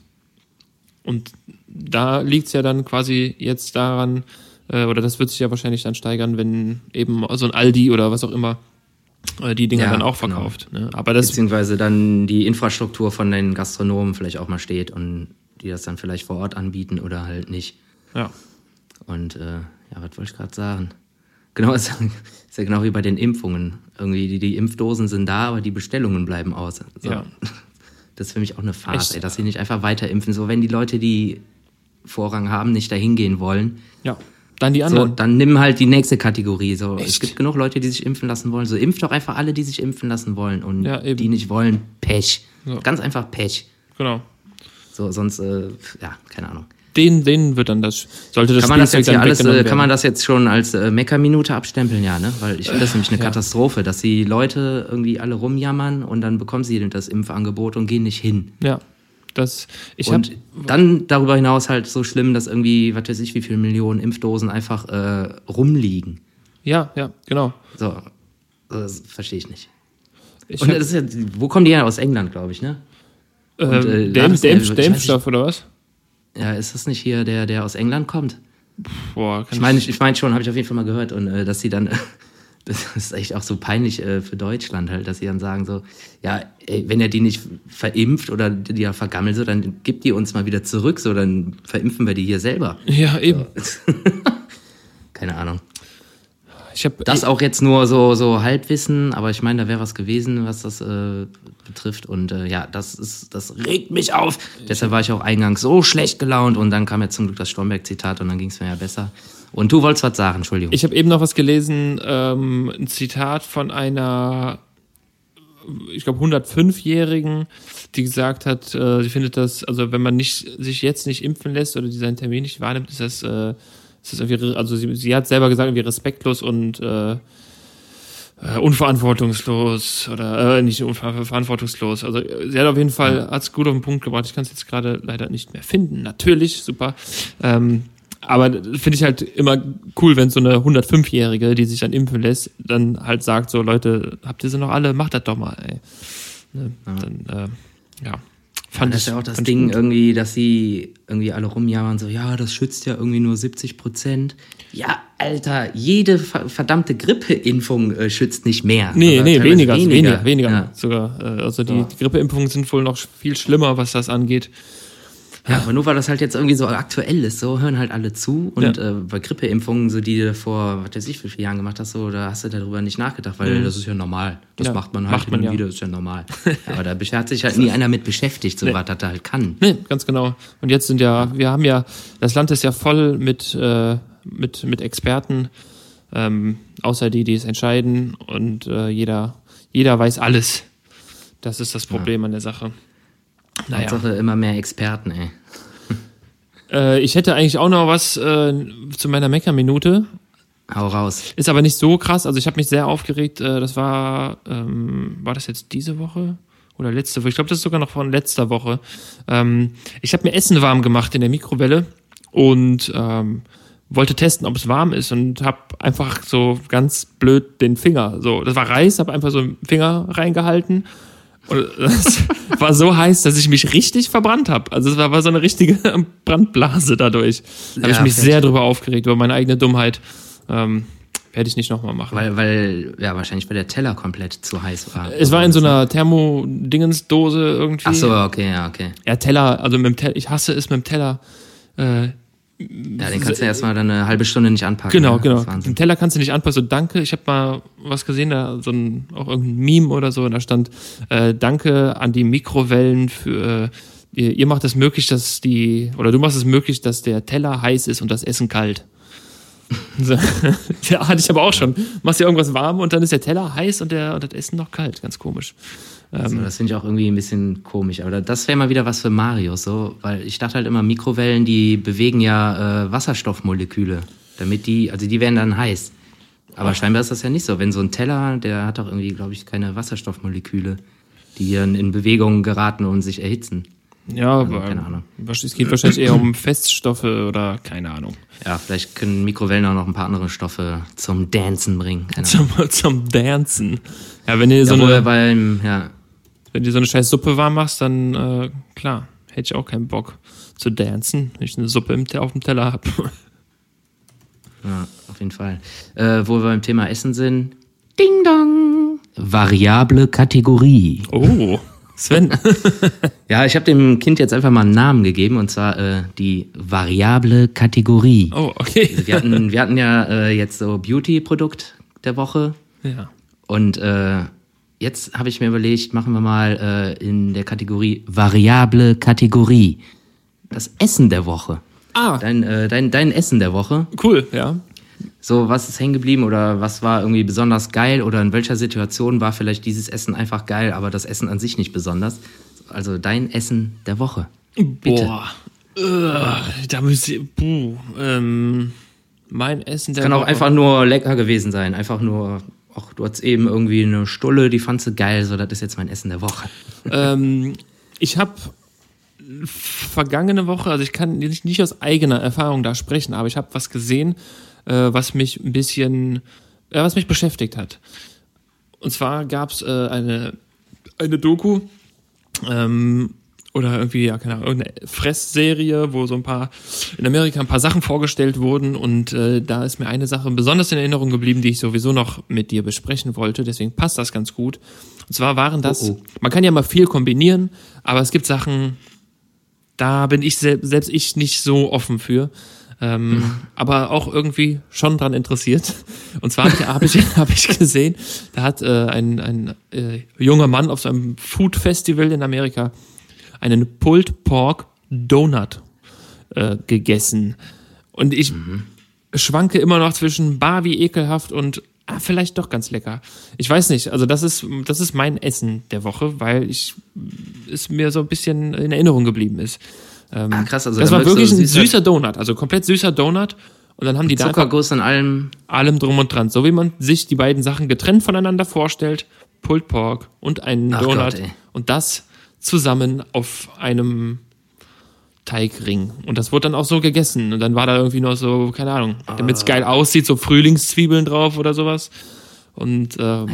Und da liegt es ja dann quasi jetzt daran, äh, oder das wird sich ja wahrscheinlich dann steigern, wenn eben so ein Aldi oder was auch immer äh, die Dinger Ja, dann auch genau. verkauft. Ne? Aber das, Beziehungsweise dann die Infrastruktur von den Gastronomen vielleicht auch mal steht und die das dann vielleicht vor Ort anbieten oder halt nicht. ja. Und äh, ja, was wollte ich gerade sagen? Genau, ist, ist ja genau wie bei den Impfungen. Irgendwie die, die Impfdosen sind da, aber die Bestellungen bleiben aus. So. Ja. Das ist für mich auch eine Farce, ey, dass sie nicht einfach weiter impfen. So, wenn die Leute, die Vorrang haben, nicht dahin gehen wollen, ja. Dann die so, anderen. dann nimm halt die nächste Kategorie. So, es gibt genug Leute, die sich impfen lassen wollen. So, impft doch einfach alle, die sich impfen lassen wollen. Und Ja, die nicht wollen, Pech. Ja. Ganz einfach Pech. genau. So, sonst, äh, ja, keine Ahnung. Denen, denen wird dann das, sollte das kann man das Spielzeug jetzt hier dann alles, äh, kann man werden. das jetzt schon als äh, Meckerminute abstempeln, ja, ne? Weil ich finde das nämlich eine Katastrophe, dass die Leute irgendwie alle rumjammern und dann bekommen sie das Impfangebot und gehen nicht hin. Ja, das, ich Und dann darüber hinaus halt so schlimm, dass irgendwie, was weiß ich, wie viele Millionen Impfdosen einfach äh, rumliegen. ja, ja, genau. So, das verstehe ich nicht. Ich Und hab, das ist ja, wo kommen die ja aus England, glaube ich, ne? äh, und, äh, der, Impfstoff oder was? Ja, ist das nicht hier der, der aus England kommt? Boah, kann Ich meine, ich, ich meine schon, habe ich auf jeden Fall mal gehört. Und äh, dass sie dann, das ist echt auch so peinlich äh, für Deutschland halt, dass sie dann sagen so, ja, ey, wenn ihr die nicht verimpft oder die ja vergammelt, so, dann gibt die uns mal wieder zurück, so, dann verimpfen wir die hier selber. Ja, eben. Keine Ahnung. Ich habe Das auch jetzt nur so, so Halbwissen, aber ich meine, da wäre was gewesen, was das äh, betrifft. Und äh, ja, das ist, das regt mich auf. Deshalb war ich auch eingangs so schlecht gelaunt und dann kam ja zum Glück das Stromberg-Zitat und dann ging es mir ja besser. Und du wolltest was sagen, Entschuldigung. Ich habe eben noch was gelesen, ähm, ein Zitat von einer, ich glaube, 105-Jährigen, die gesagt hat, äh, sie findet das, also wenn man nicht, sich jetzt nicht impfen lässt oder seinen Termin nicht wahrnimmt, ist das, äh, ist das irgendwie, also sie, sie hat selber gesagt, irgendwie respektlos und äh, äh, unverantwortungslos oder äh, nicht unver verantwortungslos. Also äh, sie hat auf jeden Fall, hat's gut auf den Punkt gebracht. Ich kann es jetzt gerade leider nicht mehr finden. Natürlich, super. Ähm, aber finde ich halt immer cool, wenn so eine 105-Jährige, die sich dann impfen lässt, dann halt sagt so, Leute, habt ihr sie noch alle? Macht das doch mal, ey. Ne? Dann, äh, ja. Fand Das ist ja auch das Ding gut. irgendwie, dass sie irgendwie alle rumjammern, so, ja, das schützt ja irgendwie nur 70 Prozent. Ja, Alter, jede ver- verdammte Grippeimpfung äh, schützt nicht mehr. Nee, nee, teilweise weniger, weniger, weniger, Ja. sogar. Äh, also die, So. die Grippeimpfungen sind wohl noch viel schlimmer, was das angeht. Ja, aber nur weil das halt jetzt irgendwie so aktuell ist, so hören halt alle zu. Und Ja. äh, bei Grippeimpfungen, so die du vor, was weiß ich, wie viele Jahren gemacht hast, so, da hast du darüber nicht nachgedacht, weil das ist ja normal. Das Ja, macht man halt macht man ja. wieder, ist ja normal. aber da hat sich halt nie einer mit beschäftigt, so was das da halt kann. Nee, ganz genau. Und jetzt sind ja, wir haben ja, das Land ist ja voll mit, äh, mit, mit Experten, ähm, außer die, die es entscheiden. Und äh, jeder, jeder weiß alles. Das ist das Problem an der Sache. Naja. Hauptsache immer mehr Experten, ey. Äh, ich hätte eigentlich auch noch was äh, zu meiner Mecker-Minute. Hau raus. Ist aber nicht so krass. Also ich habe mich sehr aufgeregt. Äh, das war, ähm, war das jetzt diese Woche oder letzte Woche? Ich glaube, das ist sogar noch von letzter Woche. Ähm, ich habe mir Essen warm gemacht in der Mikrowelle und ähm, wollte testen, ob es warm ist und habe einfach so ganz blöd den Finger, so, das war Reis, habe einfach so den Finger reingehalten und das war so heiß, dass ich mich richtig verbrannt habe. Also es war, war so eine richtige Brandblase dadurch. Da habe Ja, ich mich sehr drüber aufgeregt, über meine eigene Dummheit. Ähm, werde ich nicht nochmal machen. Weil, weil, ja, wahrscheinlich, weil der Teller komplett zu heiß war. es war in so einer Thermodingensdose irgendwie. Ach so, okay, ja, okay. Ja, Teller, also mit dem Teller, ich hasse es mit dem Teller. Äh, Ja, den kannst du erstmal dann eine halbe Stunde nicht anpacken. genau, genau. Das. Den Teller kannst du nicht anpassen. So, danke. Ich habe mal was gesehen, da so ein, auch irgendein Meme oder so, und da stand, äh, danke an die Mikrowellen für, äh, ihr, ihr macht es möglich, dass die, oder du machst es möglich, dass der Teller heiß ist und das Essen kalt. So. ja, hatte ich aber auch schon. Machst dir irgendwas warm und dann ist der Teller heiß und, der, und das Essen noch kalt. Ganz komisch. Also, das finde ich auch irgendwie ein bisschen komisch. Aber das wäre mal wieder was für Marius, so, weil ich dachte halt immer, Mikrowellen, die bewegen ja äh, Wasserstoffmoleküle, damit die, also die werden dann heiß. Aber scheinbar ist das ja nicht so. Wenn so ein Teller, der hat doch irgendwie, glaube ich, keine Wasserstoffmoleküle, die dann in Bewegung geraten und sich erhitzen. Ja, aber keine Ahnung. es geht wahrscheinlich eher um Feststoffe oder keine Ahnung. Ja, vielleicht können Mikrowellen auch noch ein paar andere Stoffe zum Dancen bringen. Zum, zum Dancen. Ja, wenn so Ja, wir eine, beim, ja, wenn du so eine scheiß Suppe warm machst, dann äh, klar, hätte ich auch keinen Bock zu dancen, wenn ich eine Suppe im, auf dem Teller hab. Ja, auf jeden Fall. Äh, wo wir beim Thema Essen sind. Ding dong. Variable Kategorie. Oh, Sven. Ja, ich habe dem Kind jetzt einfach mal einen Namen gegeben und zwar äh, die variable Kategorie. Oh, okay. Wir hatten, wir hatten ja äh, jetzt so Beauty-Produkt der Woche Ja. und äh, jetzt habe ich mir überlegt, machen wir mal äh, in der Kategorie variable Kategorie das Essen der Woche. Ah, Dein, äh, dein, dein Essen der Woche. cool, ja. So, was ist hängen geblieben oder was war irgendwie besonders geil oder in welcher Situation war vielleicht dieses Essen einfach geil, aber das Essen an sich nicht besonders? Also dein Essen der Woche. Bitte. Boah. Äh, da müsste puh, ähm, mein Essen der Kann auch Woche. einfach nur lecker gewesen sein. Einfach nur, ach, du hattest eben irgendwie eine Stulle, die fandst du geil, so, das ist jetzt mein Essen der Woche. Ähm, ich habe vergangene Woche, also ich kann nicht, nicht aus eigener Erfahrung da sprechen, aber ich habe was gesehen, äh, was mich ein bisschen, äh, was mich beschäftigt hat. Und zwar gab es äh, eine, eine Doku ähm, oder irgendwie, ja, keine Ahnung, irgendeine Fressserie, wo so ein paar, in Amerika ein paar Sachen vorgestellt wurden und äh, da ist mir eine Sache besonders in Erinnerung geblieben, die ich sowieso noch mit dir besprechen wollte, deswegen passt das ganz gut. Und zwar waren das, Oh, oh. man kann ja mal viel kombinieren, aber es gibt Sachen, da bin ich sel selbst ich nicht so offen für. Ähm, aber auch irgendwie schon dran interessiert. Und zwar habe ich, hab ich gesehen, da hat äh, ein, ein äh, junger Mann auf so einem Food Festival in Amerika einen Pulled Pork Donut äh, gegessen. Und ich schwanke immer noch zwischen bar wie ekelhaft und ah, vielleicht doch ganz lecker. Ich weiß nicht, also das ist, das ist mein Essen der Woche, weil ich es mir so ein bisschen in Erinnerung geblieben ist. Ähm, Ah, krass, also das da war wirklich ein süßer- Donut, also komplett süßer Donut. Und dann haben die da Zuckerguss in allem. allem drum und dran. So wie man sich die beiden Sachen getrennt voneinander vorstellt, Pulled Pork und einen Ach Donut. Gott, und das zusammen auf einem Teigring. Und das wurde dann auch so gegessen. Und dann war da irgendwie noch so, keine Ahnung, damit Ah. es geil aussieht, so Frühlingszwiebeln drauf oder sowas. Und ähm,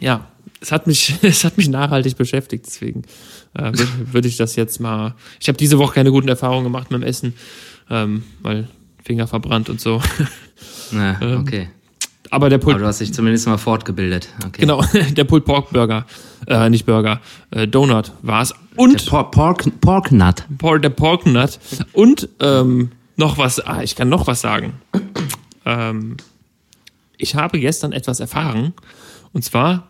ja, es hat mich, es hat mich nachhaltig beschäftigt, deswegen äh, würde würd ich das jetzt mal. Ich habe diese Woche keine guten Erfahrungen gemacht mit dem Essen, ähm, weil Finger verbrannt und so. Na, Ähm, okay. Aber der Aber Pulled, du hast dich zumindest mal fortgebildet. Okay. genau, der Pulled Pork Burger, äh, nicht Burger, äh, Donut war es. Der Und Por Pork, Pork Nut. Por der Pork Nut. Und ähm, noch was, ah, ich kann noch was sagen. Ähm, ich habe gestern etwas erfahren. Und zwar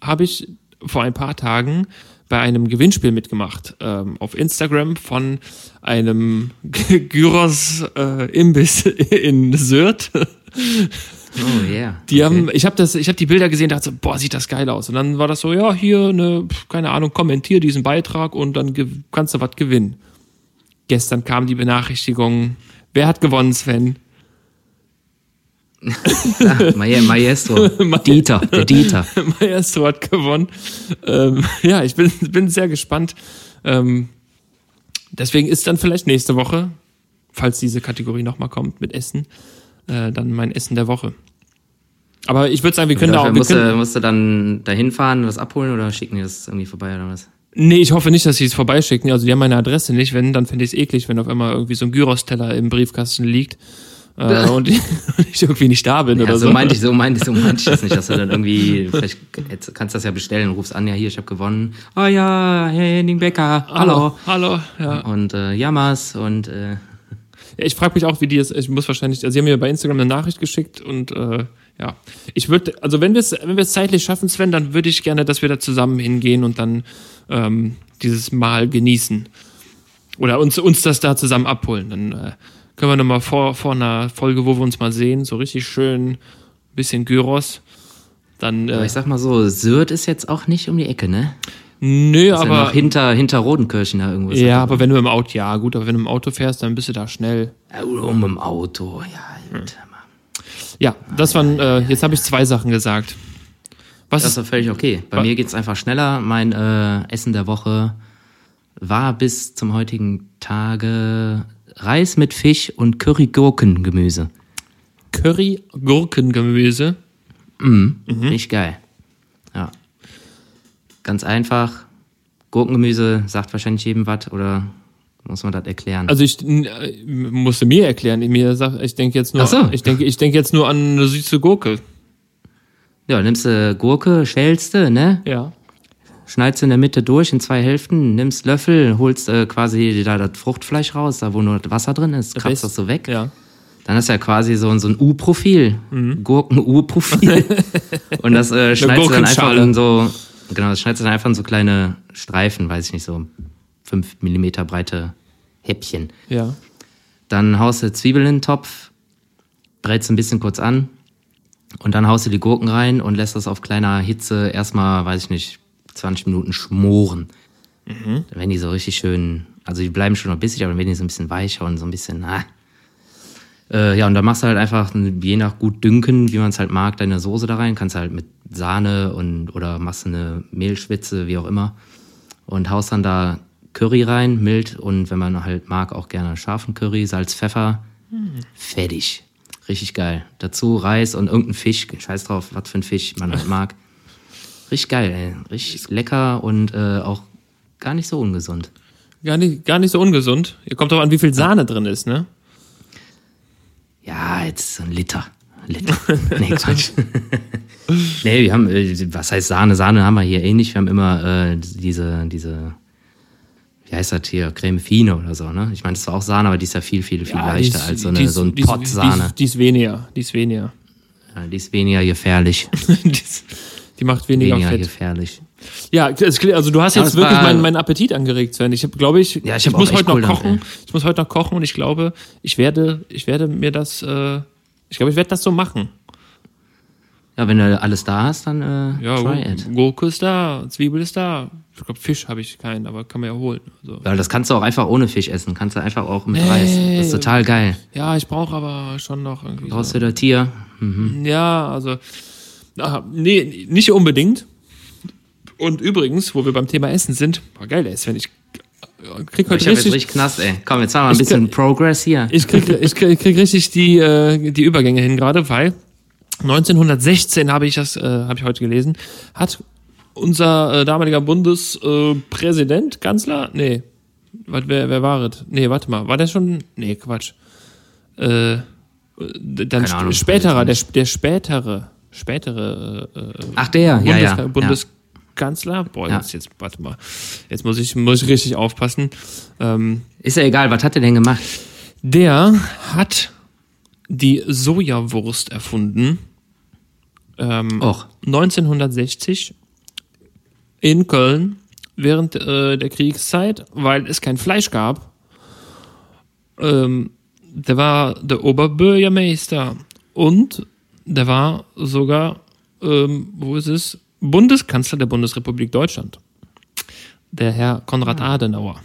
habe ich vor ein paar Tagen bei einem Gewinnspiel mitgemacht ähm, auf Instagram von einem Gyros äh, Imbiss in Sürth. Oh yeah. Die okay. haben, ich habe das, ich habe die Bilder gesehen, dachte so, boah, sieht das geil aus. Und dann war das so, ja, hier eine, pf, keine Ahnung, kommentier diesen Beitrag und dann kannst du was gewinnen. Gestern kam die Benachrichtigung, wer hat gewonnen, Sven? Ma- Maestro. Dieter, der Dieter. Maestro hat gewonnen. Ähm, ja, ich bin, bin sehr gespannt. Ähm, deswegen ist dann vielleicht nächste Woche, falls diese Kategorie nochmal kommt mit Essen, äh, dann mein Essen der Woche. Aber ich würde sagen, wir können da auch. Musst, können, du, musst du dann dahin fahren und das abholen oder schicken die das irgendwie vorbei oder was? Nee, ich hoffe nicht, dass sie es vorbeischicken. Also die haben meine Adresse nicht. Wenn, dann fände ich es eklig, wenn auf einmal irgendwie so ein Gyros-Teller im Briefkasten liegt äh, und ich, und ich irgendwie nicht da bin Ja, oder so so. meinte ich, so meinte ich, so meinte ich das nicht, dass du dann irgendwie, vielleicht jetzt kannst du das ja bestellen, rufst an, ja hier, ich habe gewonnen. Oh ja, Herr Henning Becker, hallo. Hallo, ja. Und äh, Jammers und äh, ich frage mich auch, wie die es, ich muss wahrscheinlich, also sie haben mir bei Instagram eine Nachricht geschickt und äh, ja. Ich würde, also wenn wir es wenn wir es zeitlich schaffen, Sven, dann würde ich gerne, dass wir da zusammen hingehen und dann ähm, dieses Mal genießen. Oder uns, uns das da zusammen abholen. Dann äh, können wir nochmal vor, vor einer Folge, wo wir uns mal sehen, so richtig schön bisschen Gyros. Dann, äh, ich sag mal so, Syrt ist jetzt auch nicht um die Ecke, ne? Nö, Ist ja aber. noch hinter, hinter Rodenkirchen da irgendwo. Ja, das. aber wenn du im Auto, ja gut, aber wenn du im Auto fährst, dann bist du da schnell. Ja, Um im Auto, ja, gut. Ja, das waren, äh, jetzt habe ich zwei Sachen gesagt. Was Das ist, völlig okay. Bei mir geht's einfach schneller. Mein äh, Essen der Woche war bis zum heutigen Tage Reis mit Fisch und Curry-Gurkengemüse. Curry Gurkengemüse. Mhm. Richtig geil. Ganz einfach. Gurkengemüse sagt wahrscheinlich jedem was oder muss man das erklären? Also ich äh, musste mir erklären, mir sagt, ich denke jetzt nur, so. ich denke, ich denke jetzt nur an eine süße Gurke. ja, nimmst du Gurke, schälst du, ne? Ja. Schneidest in der Mitte durch in zwei Hälften, nimmst Löffel, holst äh, quasi da das Fruchtfleisch raus, da wo nur das Wasser drin ist, kratzt das so weg. Ja. Dann hast du ja quasi so, ein- so ein U-Profil, Gurken-U-Profil. Und das äh, schneidest du dann einfach in so, genau, das schneidest du dann einfach in so kleine Streifen, weiß ich nicht, so fünf Millimeter breite Häppchen. Ja. Dann haust du Zwiebeln in den Topf, brätst ein bisschen kurz an und dann haust du die Gurken rein und lässt das auf kleiner Hitze erstmal, weiß ich nicht, 20 Minuten schmoren. Dann werden die so richtig schön Also die bleiben schon noch bissig, aber dann werden die so ein bisschen weicher und so ein bisschen, na. Äh, ja, und dann machst du halt einfach, je nach gut dünken, wie man es halt mag, deine Soße da rein. Kannst halt mit Sahne und oder machst eine Mehlschwitze, wie auch immer. Und haust dann da Curry rein, mild und wenn man halt mag, auch gerne scharfen Curry, Salz, Pfeffer. Fertig. Richtig geil. Dazu Reis und irgendein Fisch. Scheiß drauf, was für ein Fisch man halt mag. Richtig geil, ey. Richtig lecker und äh, auch gar nicht so ungesund. Gar nicht, gar nicht so ungesund. Ihr kommt drauf an, wie viel Sahne drin ist, ne? Ja, jetzt so ein Liter. Liter. Nee, Quatsch. nee, wir haben, äh, was heißt Sahne? Sahne haben wir hier eh nicht. Wir haben immer äh, diese, diese, wie heißt das hier, Creme Fine oder so, ne? Ich meine, das war auch Sahne, aber die ist ja viel, viel, viel Ja, leichter die ist- als so, die eine, ist- so ein die ist- Pott Die Sahne. ist, die ist weniger. Die ist weniger. Ja, die ist weniger gefährlich. die, ist, die macht weniger, Weniger Fett. gefährlich. Ja, also du hast Ja, jetzt wirklich war- meinen, meinen Appetit angeregt, Sven. Ich habe, glaube ich, Ja, ich ich, muss heute noch cool damit, kochen. ey. Ich muss heute noch kochen und ich glaube, ich werde, ich werde mir das, äh, ich glaube, ich werde das so machen. Ja, wenn du alles da hast, dann äh, Ja, try it. Gurke ist da, Zwiebel ist da. Ich glaube, Fisch habe ich keinen, aber kann man ja holen. Also. Weil das kannst du auch einfach ohne Fisch essen. Kannst du einfach auch mit Reis. Das ist total geil. Ja, ich brauche aber schon noch irgendwie. Brauchst So. du da Tier? Mhm. Ja, also, ah, nee, nicht unbedingt. Und übrigens, wo wir beim Thema Essen sind, war geil, ey, Sven, ich äh, krieg Ich heute hab jetzt richtig, richtig Knast, ey. Komm, jetzt haben wir ein Ich bisschen kann- Progress hier. ich krieg, ich krieg, ich krieg richtig die, äh, die Übergänge hin gerade, weil 1916 habe ich das, äh, habe ich heute gelesen, hat unser äh, damaliger Bundespräsident, äh, Kanzler, nee, wat, wer, wer war es? Nee, warte mal, war der schon, nee, Quatsch. Äh, dann Keine Ahnung, späterer, der, der spätere, spätere äh, Ach, der, ja, Bundes ja. Bundeskanzler. Boah, Ja. jetzt, jetzt, warte mal. Jetzt muss ich, muss ich richtig aufpassen. Ähm. Ist ja egal, was hat er denn gemacht? der hat die Sojawurst erfunden. Ähm, Och. 1960 in Köln während äh, der Kriegszeit, weil es kein Fleisch gab. Ähm, der war der Oberbürgermeister und der war sogar, ähm, wo ist es, Bundeskanzler der Bundesrepublik Deutschland. Der Herr Konrad Adenauer.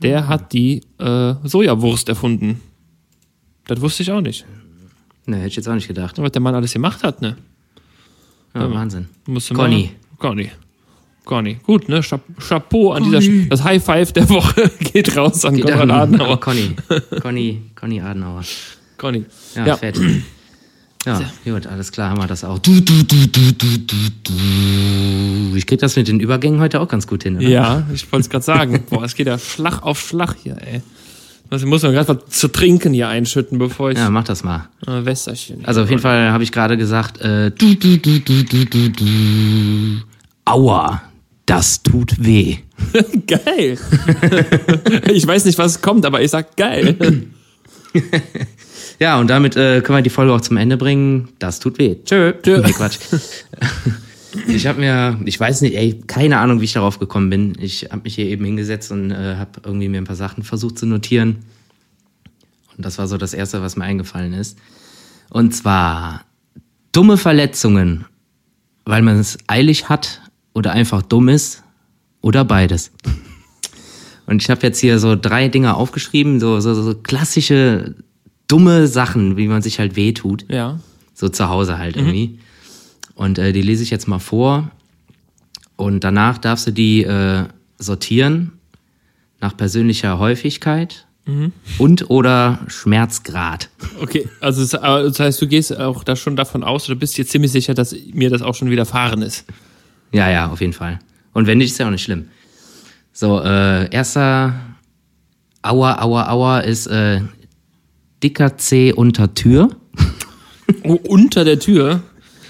Der hat die äh, Sojawurst erfunden. Das wusste ich auch nicht. Ne, hätte ich jetzt auch nicht gedacht. Was der Mann alles gemacht hat, ne? Ja, Wahnsinn. Musste Conny. Conny. Conny. Gut, ne? Chap Chapeau an dieser Sch Das High Five der Woche geht raus an Geht Konrad an- Adenauer. Conny. Conny, Conny Adenauer. Conny. Ja, Ja. fett. Ja, gut, alles klar, haben wir das auch. Du, du, du, du, du, du, du. Ich krieg das mit den Übergängen heute auch ganz gut hin, oder? Ja, ich wollte es gerade sagen. Boah, es geht ja Schlag auf Schlag hier, ey. Also ich muss mir gerade was zu trinken hier einschütten, bevor ich Ja, mach das mal. äh, Wässerchen. Also auf jeden Fall habe ich gerade gesagt, äh, du, du, du, du, du, du, du. Aua, das tut weh. geil. ich weiß nicht, was kommt, aber ich sag geil. Ja, und damit äh, können wir die Folge auch zum Ende bringen. Das tut weh. Tschö. Tschö. Nee, Quatsch. Ich habe mir, ich weiß nicht, ey, keine Ahnung, wie ich darauf gekommen bin. Ich habe mich hier eben hingesetzt und äh, habe irgendwie mir ein paar Sachen versucht zu notieren. Und das war so das Erste, was mir eingefallen ist. Und zwar dumme Verletzungen, weil man es eilig hat oder einfach dumm ist oder beides. Und ich habe jetzt hier so drei Dinge aufgeschrieben, so, so, so klassische dumme Sachen, wie man sich halt wehtut. Ja. So zu Hause halt irgendwie. Und äh, die lese ich jetzt mal vor. Und danach darfst du die äh, sortieren nach persönlicher Häufigkeit und oder Schmerzgrad. Okay, also aber das heißt, du gehst auch da schon davon aus oder bist dir ziemlich sicher, dass mir das auch schon widerfahren ist. Ja, ja, auf jeden Fall. Und wenn nicht, ist ja auch nicht schlimm. So, äh, erster Aua, Aua, Aua ist äh, dicker C unter Tür. Oh, unter der Tür.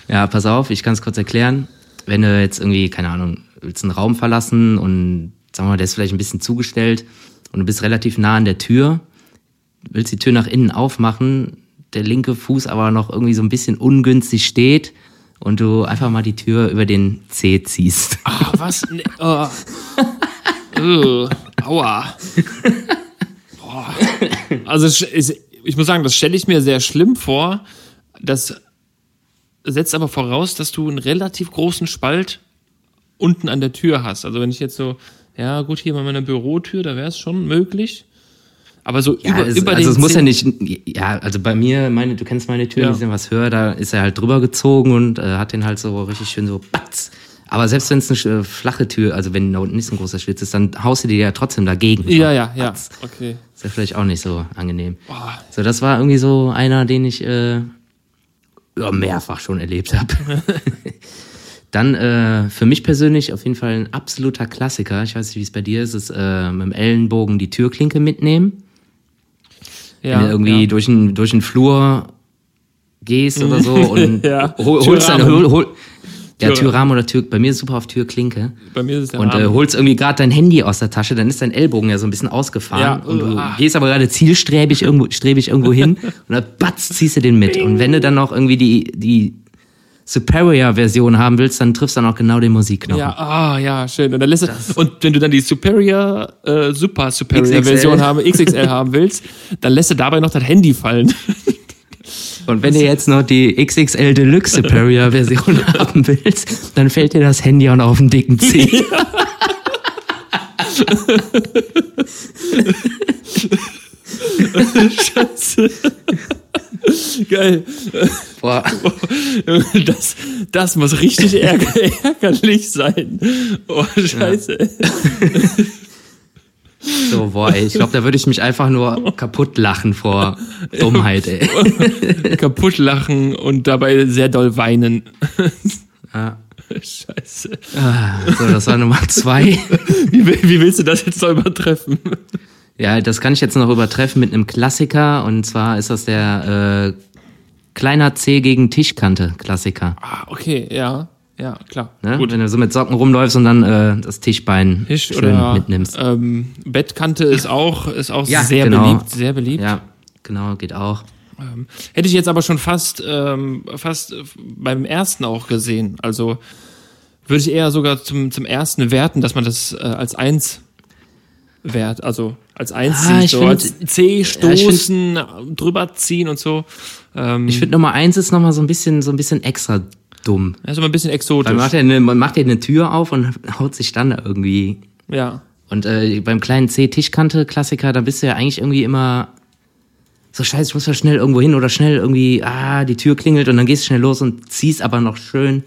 Ja, pass auf, ich kann es kurz erklären. Wenn du jetzt irgendwie, keine Ahnung, willst einen Raum verlassen und sagen wir mal, der ist vielleicht ein bisschen zugestellt und du bist relativ nah an der Tür, willst die Tür nach innen aufmachen, der linke Fuß aber noch irgendwie so ein bisschen ungünstig steht und du einfach mal die Tür über den C ziehst. Ah, was? Nee, oh. Aua. Boah. Also es ist, ich muss sagen, das stelle ich mir sehr schlimm vor. Das setzt aber voraus, dass du einen relativ großen Spalt unten an der Tür hast. Also wenn ich jetzt so ja gut, hier bei meiner Bürotür, da wäre es schon möglich. Aber so Ja, über, es, über also den es muss ja nicht, ja, also bei mir, meine, du kennst meine Türen, Ja. die sind was höher, da ist er halt drüber gezogen und äh, hat den halt so richtig schön so batz. Aber selbst wenn es eine äh, flache Tür, also wenn da unten nicht so ein großer Schlitz ist, dann haust du dir ja trotzdem dagegen. Ja, ja, ja. Okay. Ist ja vielleicht auch nicht so angenehm. Boah. So, das war irgendwie so einer, den ich äh, ja, mehrfach schon erlebt habe. Dann äh, für mich persönlich auf jeden Fall ein absoluter Klassiker. Ich weiß nicht, wie es bei dir ist, ist äh, mit dem Ellenbogen die Türklinke mitnehmen. Ja, wenn du irgendwie ja. durch den durch den Flur gehst oder so und Ja. hol, holst dann Türrahmen. hol, hol, ja Tür- Türrahmen oder Tür bei mir ist super auf Türklinke Bei mir ist es der und äh, holst irgendwie gerade dein Handy aus der Tasche, dann ist dein Ellbogen ja so ein bisschen ausgefahren Ja, und du ah. gehst aber gerade zielstrebig irgendwo strebig irgendwo hin und dann batz ziehst du den mit und wenn du dann noch irgendwie die die Superior Version haben willst, dann triffst du dann auch genau den Musikknopf. Ja, ah, ja, schön. Und, dann lässt du, und wenn du dann die Superior, äh, Super Superior XXL. Version haben, XXL haben willst, dann lässt du dabei noch das Handy fallen. Und wenn du jetzt noch die XXL Deluxe Superior Version haben willst, dann fällt dir das Handy auch noch auf den dicken Zeh. Scheiße. Geil. Boah. Das, das muss richtig ärger, ärgerlich sein. Oh, scheiße. So, boah, ey, ich glaube, da würde ich mich einfach nur kaputt lachen vor Dummheit, ey. Kaputt lachen und dabei sehr doll weinen. Ja. Scheiße. Ah, So, das war Nummer zwei. Wie, wie willst du das jetzt noch übertreffen? Ja, das kann ich jetzt noch übertreffen mit einem Klassiker und zwar ist das der äh, kleiner C gegen Tischkante Klassiker. Ah, okay, ja. Ja, klar. Ne? Gut. Wenn du so mit Socken rumläufst und dann äh, das Tischbein Tisch schön oder mitnimmst. Ähm, Bettkante ist auch, ist auch Ja, sehr genau. beliebt, sehr beliebt. Ja, genau, geht auch. Ähm, hätte ich jetzt aber schon fast, ähm, fast beim ersten auch gesehen. Also würde ich eher sogar zum, zum ersten werten, dass man das äh, als eins wert, also als eins Ah, sieht, so find- als C stoßen, drüber ziehen und so. Ähm, Ich finde Nummer eins ist nochmal so ein bisschen, so ein bisschen extra dumm. das ist immer ein bisschen exotisch. Man macht ja eine, man macht ja eine Tür auf und haut sich dann da irgendwie. ja. Und äh, beim kleinen C Tischkante Klassiker, da bist du ja eigentlich irgendwie immer so scheiße, ich muss ja schnell irgendwo hin oder schnell irgendwie, ah, die Tür klingelt und dann gehst du schnell los und ziehst aber noch schön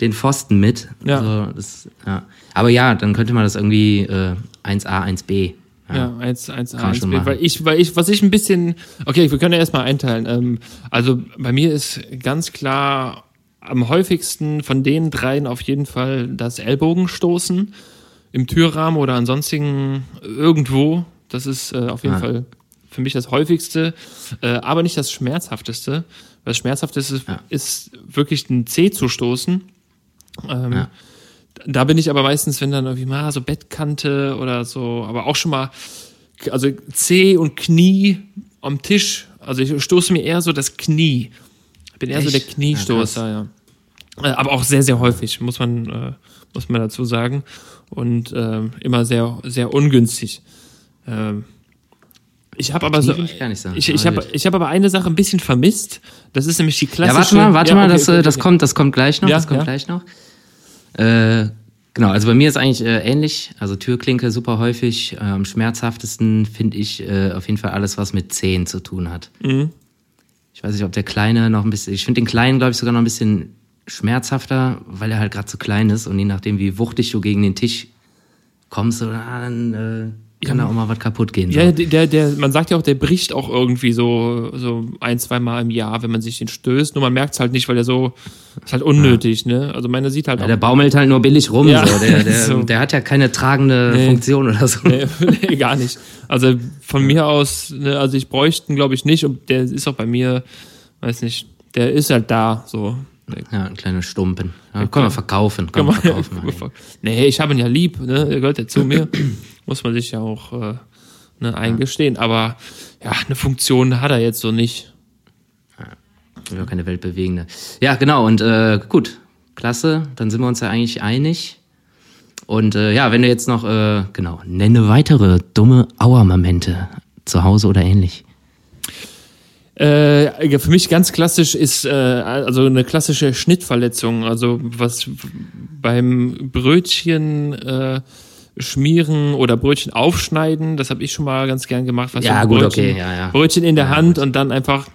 den Pfosten mit. Ja. Also, das, ja. Aber ja, dann könnte man das irgendwie äh, 1a, 1b. Ja, Kann man eins, schon B. machen. weil ich, weil ich, was ich ein bisschen, okay, wir können ja erstmal einteilen. Ähm, also bei mir ist ganz klar am häufigsten von den dreien auf jeden Fall das Ellbogenstoßen im Türrahmen oder ansonsten irgendwo. Das ist äh, auf jeden Ah. Fall für mich das häufigste, äh, aber nicht das schmerzhafteste. Das schmerzhafteste ist, Ja. ist wirklich ein C zu stoßen. Ähm, Ja. da bin ich aber meistens, wenn dann irgendwie mal so Bettkante oder so, aber auch schon mal, also Zeh und Knie am Tisch. Also ich stoße mir eher so das Knie. Bin eher so der Echt? Kniestoßer, ja. Äh, Aber auch sehr, sehr häufig, muss man, äh, muss man dazu sagen. Und ähm, immer sehr, sehr ungünstig. Ähm, ich habe aber so. ich Ich, ich habe ich hab aber eine Sache ein bisschen vermisst. Das ist nämlich die Ja, klassische. warte mal, warte Ja, mal, okay, das, okay, äh, das okay. kommt, das kommt gleich noch, Ja, das kommt ja. gleich noch. Äh, genau, also bei mir ist eigentlich äh, ähnlich. Also Türklinke super häufig. Äh, am schmerzhaftesten finde ich äh, auf jeden Fall alles, was mit Zehen zu tun hat. Mhm. Ich weiß nicht, ob der Kleine noch ein bisschen. Ich finde den Kleinen, glaube ich, sogar noch ein bisschen schmerzhafter, weil er halt gerade zu klein ist und je nachdem, wie wuchtig du gegen den Tisch kommst, ah, dann äh, kann da auch mal was kapput gehen. So. Ja, der, der, man sagt ja auch, der bricht auch irgendwie so, so ein, zwei Mal im Jahr, wenn man sich den stößt. Nur man merkt es halt nicht, weil der so, ist halt unnötig, ne? Also meine sieht halt Ja, auch. der baumelt halt nur billig rum. Ja, so. Der, der, so. der hat ja keine tragende Nee. Funktion oder so. Nee, nee, gar nicht. Also von mir aus, ne, also ich bräuchte ihn, glaube ich, nicht. Und der ist auch bei mir, weiß nicht, der ist halt da, so. Ja, ein kleiner Stumpen. Ja, kann man verkaufen. Kann Kann man man, verkaufen. nee, ich habe ihn ja lieb, ne? Er gehört ja zu mir. Muss man sich ja auch äh, ne, eingestehen. Aber ja, eine Funktion hat er jetzt so nicht. Ja, keine weltbewegende. Ja, genau. Und äh, gut, klasse. Dann sind wir uns ja eigentlich einig. Und äh, ja, wenn du jetzt noch, äh, genau, nenne weitere dumme Auermomente zu Hause oder ähnlich. Äh, ja, für mich ganz klassisch ist äh, also eine klassische Schnittverletzung. Also was beim Brötchen, äh, schmieren oder Brötchen aufschneiden. Das habe ich schon mal ganz gern gemacht. Was Ja, gut, Brötchen, okay, ja, ja. Brötchen in der Hand und dann einfach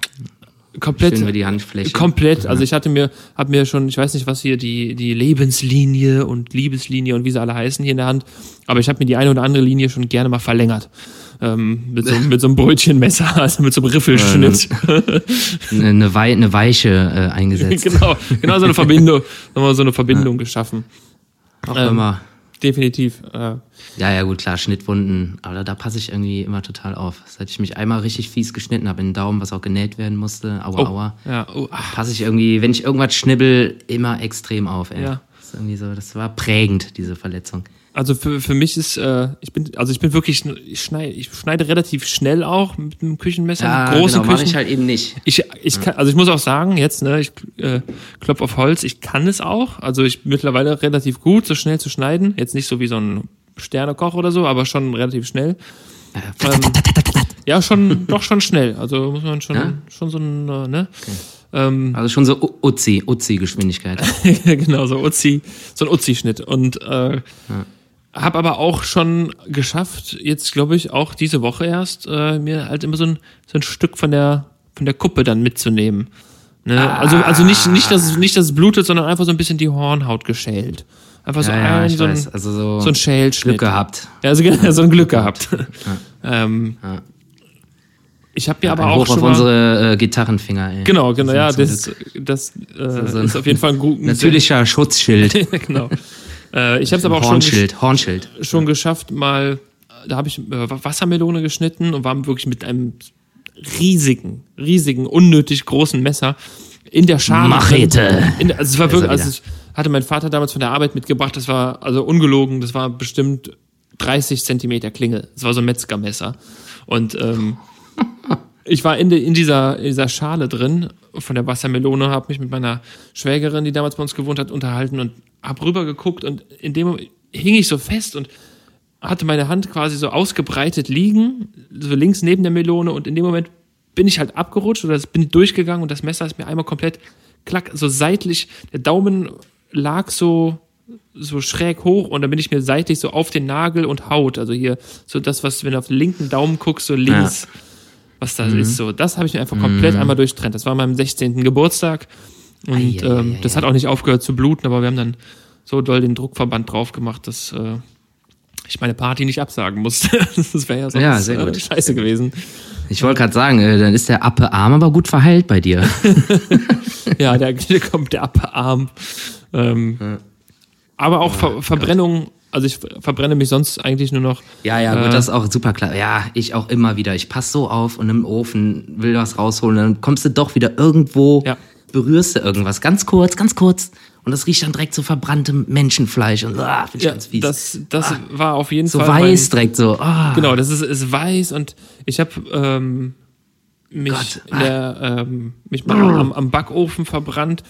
komplett Schön über die Handfläche. Komplett. Also ich hatte mir, hab mir schon, ich weiß nicht, was hier die die Lebenslinie und Liebeslinie und wie sie alle heißen hier in der Hand, aber ich habe mir die eine oder andere Linie schon gerne mal verlängert. Ähm, mit, so, mit so einem Brötchenmesser, also mit so einem Riffelschnitt. eine, eine, Wei eine Weiche äh, eingesetzt. genau, genau so eine Verbindung, nochmal so eine Verbindung geschaffen. Auch Ähm, immer. Definitiv. Äh, Ja, ja, gut, klar, Schnittwunden. Aber da, da passe ich irgendwie immer total auf. Seit ich mich einmal richtig fies geschnitten habe in den Daumen, was auch genäht werden musste, aua, aua, ja, oh, ach, passe ich irgendwie, wenn ich irgendwas schnibbel, immer extrem auf, ey. Ja. Das ist irgendwie so, das war prägend, diese Verletzung. Also für, für mich ist, äh, ich bin, also ich bin wirklich, ich schneide, ich schneide relativ schnell auch mit einem Küchenmesser. Ja, große genau, mache Küchen. ich halt eben nicht. Ich, ich kann, also ich muss auch sagen, jetzt, ne, ich äh, klopf auf Holz, ich kann es auch. Also ich mittlerweile relativ gut, so schnell zu schneiden. Jetzt nicht so wie so ein Sternekoch oder so, aber schon relativ schnell. Ähm, ja, schon, doch schon schnell. Also muss man schon, Ja? schon so ein, äh, ne? Ähm, Also schon so Uzi, Uzi-Geschwindigkeit. genau, so Uzi, so ein Uzi-Schnitt. Und äh, habe aber auch schon geschafft, jetzt glaube ich auch diese Woche erst, äh, mir halt immer so ein, so ein Stück von der, von der Kuppe dann mitzunehmen. Ne? Also, also nicht, nicht, dass es, nicht, dass es blutet, sondern einfach so ein bisschen die Hornhaut geschält. Einfach so Ja, ja, ein, so ein. Also so, so ein Schälschnitt. Glück gehabt. Ja, also genau, so ein Glück gehabt. ähm, Ja. Ich habe mir aber auch Hoch schon auf unsere äh, Gitarrenfinger, ey. Genau, genau, ja, das, das äh, so ein- ist auf jeden Fall ein guter. Natürlicher Schutzschild. genau. Äh, ich habe es aber auch schon, gesch- Hornschild, Hornschild. schon geschafft, mal, da habe ich äh, Wassermelone geschnitten und war wirklich mit einem riesigen, riesigen, unnötig großen Messer in der Schale. Machete. In, also es war wirklich, also es hatte mein Vater damals von der Arbeit mitgebracht, das war also ungelogen, das war bestimmt 30 Zentimeter Klinge. Das war so ein Metzgermesser. Und ähm, ich war in, de, in, dieser, in dieser Schale drin von der Wassermelone, habe mich mit meiner Schwägerin, die damals bei uns gewohnt hat, unterhalten und habe rüber geguckt und in dem Moment hing ich so fest und hatte meine Hand quasi so ausgebreitet liegen, so links neben der Melone und in dem Moment bin ich halt abgerutscht oder bin durchgegangen und das Messer ist mir einmal komplett klack, so seitlich, der Daumen lag so so schräg hoch und dann bin ich mir seitlich so auf den Nagel und Haut, also hier so das, was, wenn du auf den linken Daumen guckst, so links, was da ist, so, das habe ich mir einfach komplett einmal durchtrennt. Das war meinem 16. Geburtstag und Ei, ei, ähm, ei, das hat auch nicht aufgehört zu bluten, aber wir haben dann so doll den Druckverband drauf gemacht, dass äh, ich meine Party nicht absagen musste. das wäre ja sonst Ja, sehr äh, gut. scheiße gewesen. Ich wollte gerade sagen, äh, dann ist der Appe Arm aber gut verheilt bei dir. Ja, da kommt der Arm. Ähm, Aber auch Ver Verbrennung, also ich verbrenne mich sonst eigentlich nur noch. Ja, ja, Äh. gut, das ist auch super klar. Ja, ich auch immer wieder. Ich passe so auf und im Ofen will was rausholen, dann kommst du doch wieder irgendwo, Ja. berührst du irgendwas, ganz kurz, ganz kurz. Und das riecht dann direkt so verbranntem Menschenfleisch und ah, finde ich Ja, ganz fies. das, das war auf jeden so Fall. weiß mein- direkt so. Ah. Genau, das ist, ist weiß und ich habe ähm, mich, Gott, der, ähm, mich mal am, am Backofen verbrannt,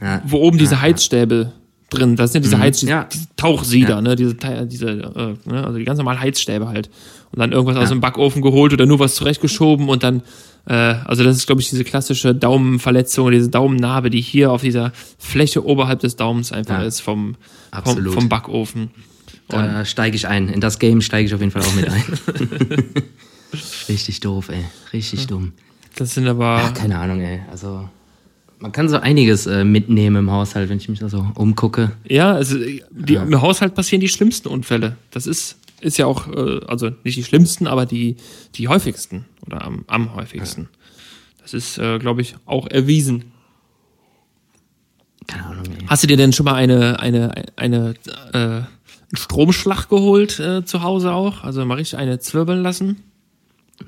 Ja. wo oben diese Heizstäbe drin, das sind diese Heiz, Mhm. Ja. diese Tauchsieder, Ja. ne, diese, diese äh, ne, also die ganz normalen Heizstäbe halt. Und dann irgendwas aus dem Backofen geholt oder nur was zurechtgeschoben und dann, äh, also das ist, glaube ich, diese klassische Daumenverletzung, diese Daumennarbe, die hier auf dieser Fläche oberhalb des Daumens einfach Ja. ist vom, vom, vom Backofen. Da steige ich ein. In das Game steige ich auf jeden Fall auch mit ein. Richtig doof, ey. Richtig dumm. Das sind aber. Ja, keine Ahnung, ey. Also, man kann so einiges äh, mitnehmen im Haushalt, wenn ich mich da so umgucke. Ja, also die, im Haushalt passieren die schlimmsten Unfälle. Das ist, ist ja auch, äh, also nicht die schlimmsten, aber die, die häufigsten oder am, am häufigsten. Das ist, äh, glaube ich, auch erwiesen. Keine Ahnung, ey. Hast du dir denn schon mal eine, eine, eine, äh, einen Stromschlag geholt äh, zu Hause auch? Also mal richtig eine zwirbeln lassen?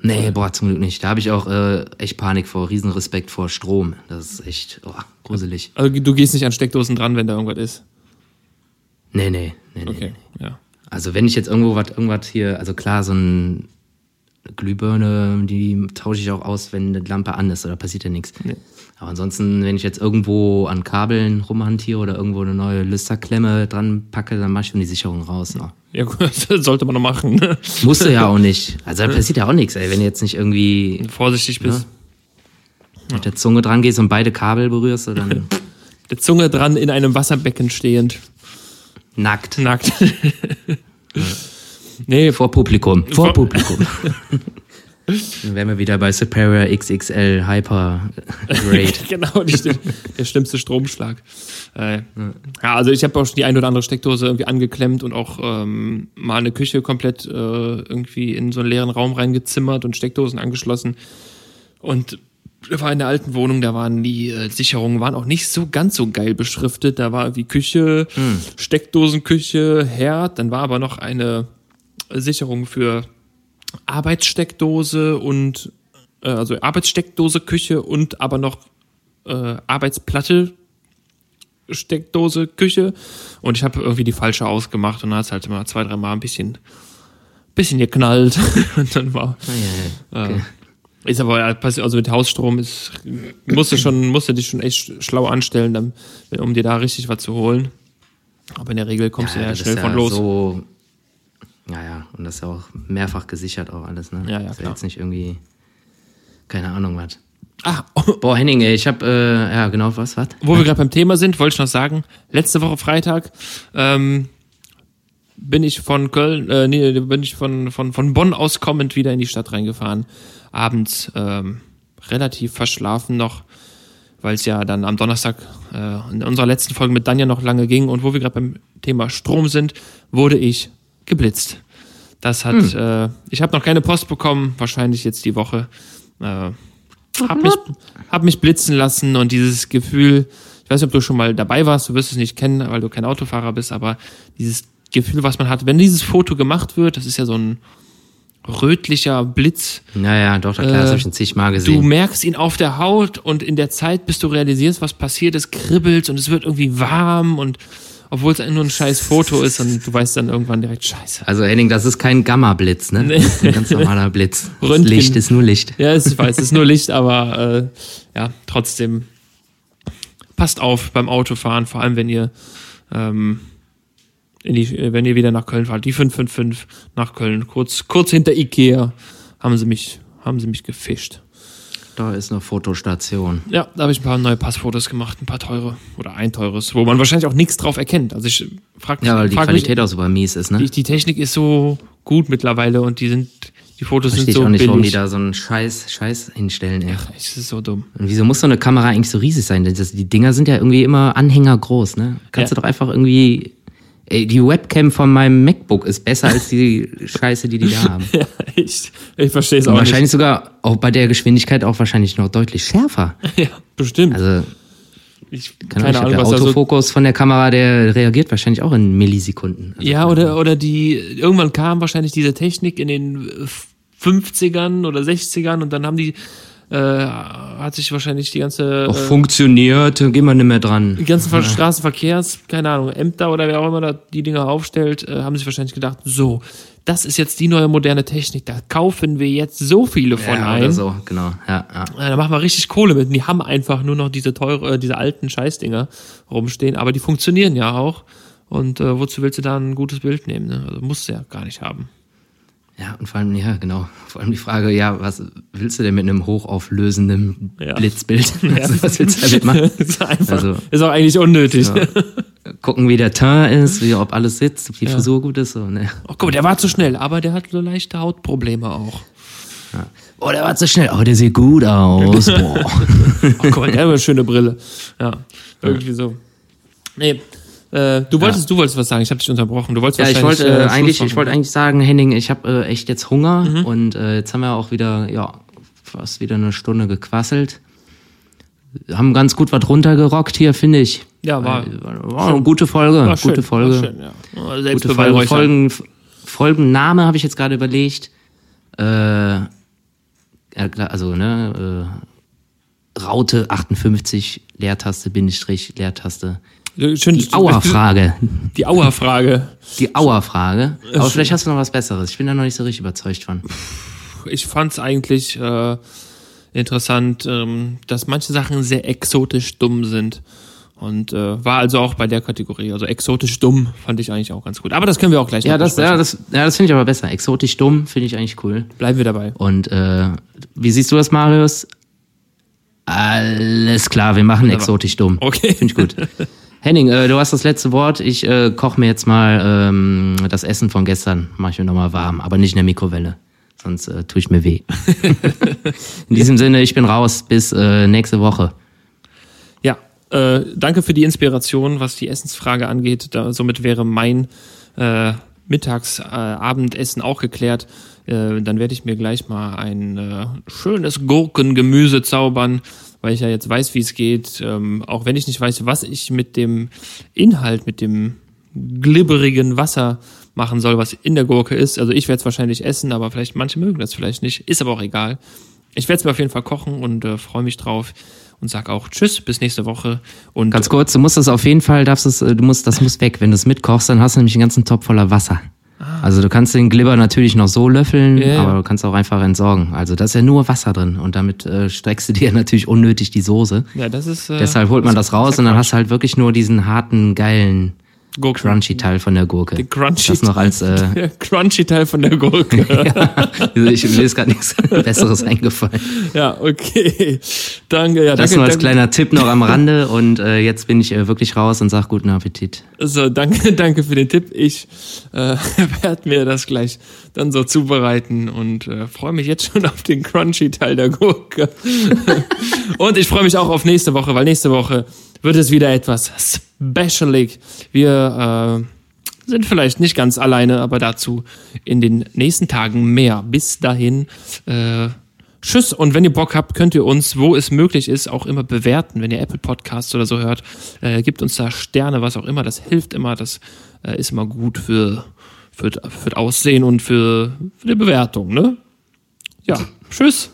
Nee, boah, zum Glück nicht. Da habe ich auch äh, echt Panik vor, Riesenrespekt vor Strom. Das ist echt oh, gruselig. Also du gehst nicht an Steckdosen dran, wenn da irgendwas ist. Nee, nee, nee, nee. Okay, nee. ja. Also wenn ich jetzt irgendwo was, irgendwas hier, also klar, so ein Glühbirne, die tausche ich auch aus, wenn eine Lampe an ist, oder passiert ja nichts. Nee. Aber ansonsten, wenn ich jetzt irgendwo an Kabeln rumhantiere oder irgendwo eine neue Lüsterklemme dran packe, dann mach ich schon die Sicherung raus. Ja. Ja, gut, das sollte man noch machen. Ne? Musste ja auch nicht. Also da passiert ja auch nichts, ey. Wenn du jetzt nicht irgendwie Vorsichtig bist. mit der Zunge dran gehst und beide Kabel berührst, dann Der Zunge dran in einem Wasserbecken stehend. nackt. Nackt. Nee, vor Publikum. Vor, vor Publikum. Dann wären wir wieder bei Superior XXL Hyper Grade. genau, die, der schlimmste Stromschlag. Äh, ja, also ich habe auch schon die ein oder andere Steckdose irgendwie angeklemmt und auch ähm, mal eine Küche komplett äh, irgendwie in so einen leeren Raum reingezimmert und Steckdosen angeschlossen. Und war in der alten Wohnung, da waren die äh, Sicherungen waren auch nicht so ganz so geil beschriftet. Da war irgendwie Küche, hm. Steckdosenküche, Herd, dann war aber noch eine Sicherung für Arbeitssteckdose und äh, also Arbeitssteckdose, Küche und aber noch äh, Arbeitsplatte, Steckdose, Küche. Und ich habe irgendwie die falsche ausgemacht und dann hat es halt immer zwei, dreimal ein bisschen, bisschen geknallt. und dann war. Oh, ja, ja. Okay. Äh, ist aber also mit Hausstrom ist musste schon musste dich schon echt schlau anstellen, dann, um dir da richtig was zu holen. Aber in der Regel kommst ja, du ja schnell von los. So ja, ja, und das ist ja auch mehrfach gesichert auch alles, ne? Ja, ja, ist klar. jetzt nicht irgendwie, keine Ahnung was. Ah, oh. Boah, Henning, ey, ich hab, äh, ja, genau, was, was? Wo wir gerade beim Thema sind, wollte ich noch sagen, letzte Woche Freitag, ähm, bin ich von Köln, äh, nee, bin ich von, von, von Bonn aus kommend wieder in die Stadt reingefahren. Abends, ähm, relativ verschlafen noch, weil es ja dann am Donnerstag äh, in unserer letzten Folge mit Danja noch lange ging und wo wir gerade beim Thema Strom sind, wurde ich geblitzt. Das hat, hm. äh, ich habe noch keine Post bekommen, wahrscheinlich jetzt die Woche. Äh, hab mich, hab mich blitzen lassen und dieses Gefühl, ich weiß nicht, ob du schon mal dabei warst, du wirst es nicht kennen, weil du kein Autofahrer bist, aber dieses Gefühl, was man hat, wenn dieses Foto gemacht wird, das ist ja so ein rötlicher Blitz. Naja, doch, klar, äh, das habe ich schon zigmal gesehen. Du merkst ihn auf der Haut und in der Zeit, bis du realisierst, was passiert, es kribbelt und es wird irgendwie warm und obwohl es nur ein scheiß Foto ist und du weißt dann irgendwann direkt Scheiße. Also Henning, das ist kein Gamma-Blitz, ne? Das ist ein ganz normaler Blitz. Licht ist nur Licht. Ja, ich weiß, es ist nur Licht, aber äh, ja, trotzdem passt auf beim Autofahren, vor allem wenn ihr ähm, in die, wenn ihr wieder nach Köln fahrt, die 555 nach Köln, kurz, kurz hinter Ikea, haben sie mich, haben sie mich gefischt. Da ist eine Fotostation. Ja, da habe ich ein paar neue Passfotos gemacht, ein paar teure oder ein teures, wo man wahrscheinlich auch nichts drauf erkennt. Also ich frage Ja, weil die Qualität mich, auch super mies ist, ne? Die, die, Technik ist so gut mittlerweile und die sind, die Fotos Verstehe sind so ich auch nicht, billig. warum die da so einen Scheiß, Scheiß hinstellen, ey. Ach, das ist so dumm. Und wieso muss so eine Kamera eigentlich so riesig sein? Das, die Dinger sind ja irgendwie immer Anhänger groß, ne? Kannst ja. du doch einfach irgendwie Ey, die Webcam von meinem MacBook ist besser als die Scheiße, die die da haben. ja, ich, ich verstehe es auch wahrscheinlich nicht. sogar auch bei der Geschwindigkeit auch wahrscheinlich noch deutlich schärfer. ja, bestimmt. Also ich, keine, keine Ahnung, der Autofokus so von der Kamera, der reagiert wahrscheinlich auch in Millisekunden. Also ja, oder, oder die, irgendwann kam wahrscheinlich diese Technik in den 50ern oder 60ern und dann haben die äh, hat sich wahrscheinlich die ganze. Auch äh, funktioniert, gehen wir nicht mehr dran. Die ganzen ja. Straßenverkehrs, keine Ahnung, Ämter oder wer auch immer da die Dinger aufstellt, äh, haben sich wahrscheinlich gedacht, so, das ist jetzt die neue moderne Technik, da kaufen wir jetzt so viele von ja, ein. Oder so, genau, ja, ja. Äh, da machen wir richtig Kohle mit. Und die haben einfach nur noch diese teure, äh, diese alten Scheißdinger rumstehen, aber die funktionieren ja auch. Und äh, wozu willst du da ein gutes Bild nehmen? Ne? Also musst du ja gar nicht haben. Ja, und vor allem, ja, genau. Vor allem die Frage, ja, was willst du denn mit einem hochauflösenden ja. Blitzbild? Ja. was willst du damit machen? ist, einfach, also, ist auch eigentlich unnötig. Ja. Gucken, wie der Teint ist, wie, ob alles sitzt, ob die Frisur gut ist. So, ne. Oh, guck mal, der war zu schnell, aber der hat so leichte Hautprobleme auch. Oh, der war zu schnell. Oh, der sieht gut aus. Boah. oh, guck mal, der hat eine schöne Brille. Ja, irgendwie so. Nee, äh, du wolltest, ja. du wolltest was sagen. Ich habe dich unterbrochen. Du wolltest ja, ich wollte äh, eigentlich, ich wollte eigentlich sagen, Henning, ich habe äh, echt jetzt Hunger mhm. und äh, jetzt haben wir auch wieder, ja, fast wieder eine Stunde gequasselt. Haben ganz gut was runtergerockt hier, finde ich. Ja, war, war, war eine gute Folge, war gute schön, Folge. Schön, ja. Gute Folge. Folgen, Folgenname habe ich jetzt gerade überlegt. Äh, also ne, äh, Raute 58 Leertaste Bindestrich Leertaste Schön, die Auerfrage. Die Auerfrage. Die Auerfrage. Aber vielleicht hast du noch was Besseres. Ich bin da noch nicht so richtig überzeugt von. Ich fand es eigentlich äh, interessant, ähm, dass manche Sachen sehr exotisch dumm sind. Und äh, war also auch bei der Kategorie. Also exotisch dumm fand ich eigentlich auch ganz gut. Aber das können wir auch gleich ja, das, ja, das, ja, das finde ich aber besser. Exotisch dumm finde ich eigentlich cool. Bleiben wir dabei. Und äh, wie siehst du das, Marius? Alles klar, wir machen exotisch dumm. Okay. Finde ich gut. Henning, äh, du hast das letzte Wort. Ich äh, koche mir jetzt mal ähm, das Essen von gestern, mache ich mir nochmal warm, aber nicht in der Mikrowelle. Sonst äh, tue ich mir weh. in diesem Sinne, ich bin raus. Bis äh, nächste Woche. Ja, äh, danke für die Inspiration, was die Essensfrage angeht. Da, somit wäre mein äh, Mittags-Abendessen äh, auch geklärt. Äh, dann werde ich mir gleich mal ein äh, schönes Gurkengemüse zaubern, weil ich ja jetzt weiß, wie es geht. Ähm, auch wenn ich nicht weiß, was ich mit dem Inhalt, mit dem glibberigen Wasser machen soll, was in der Gurke ist. Also ich werde es wahrscheinlich essen, aber vielleicht manche mögen das vielleicht nicht. Ist aber auch egal. Ich werde es mir auf jeden Fall kochen und äh, freue mich drauf und sag auch Tschüss, bis nächste Woche. Und Ganz kurz, du musst das auf jeden Fall, darfst es, du musst, das muss weg. Wenn du es mitkochst, dann hast du nämlich einen ganzen Topf voller Wasser. Ah. Also du kannst den Glibber natürlich noch so löffeln, yeah. aber du kannst auch einfach entsorgen. Also da ist ja nur Wasser drin und damit äh, streckst du dir natürlich unnötig die Soße. Ja, das ist. Äh, Deshalb holt man das raus und dann hast du halt wirklich nur diesen harten, geilen Gurken. Crunchy-Teil von der Gurke. Der Crunchy das noch als äh, der Crunchy-Teil von der Gurke. ja, ich, mir ist gerade nichts Besseres eingefallen. Ja, okay. Danke. Ja, das danke, nur als danke. kleiner Tipp noch am Rande und äh, jetzt bin ich äh, wirklich raus und sag guten Appetit. So, danke, danke für den Tipp. Ich äh, werde mir das gleich dann so zubereiten und äh, freue mich jetzt schon auf den Crunchy-Teil der Gurke. und ich freue mich auch auf nächste Woche, weil nächste Woche wird es wieder etwas specialig. Wir äh, sind vielleicht nicht ganz alleine, aber dazu in den nächsten Tagen mehr. Bis dahin, äh, tschüss. Und wenn ihr Bock habt, könnt ihr uns, wo es möglich ist, auch immer bewerten. Wenn ihr Apple Podcasts oder so hört, äh, gibt uns da Sterne, was auch immer. Das hilft immer. Das äh, ist immer gut für, für, für das Aussehen und für, für die Bewertung. Ne? Ja, tschüss.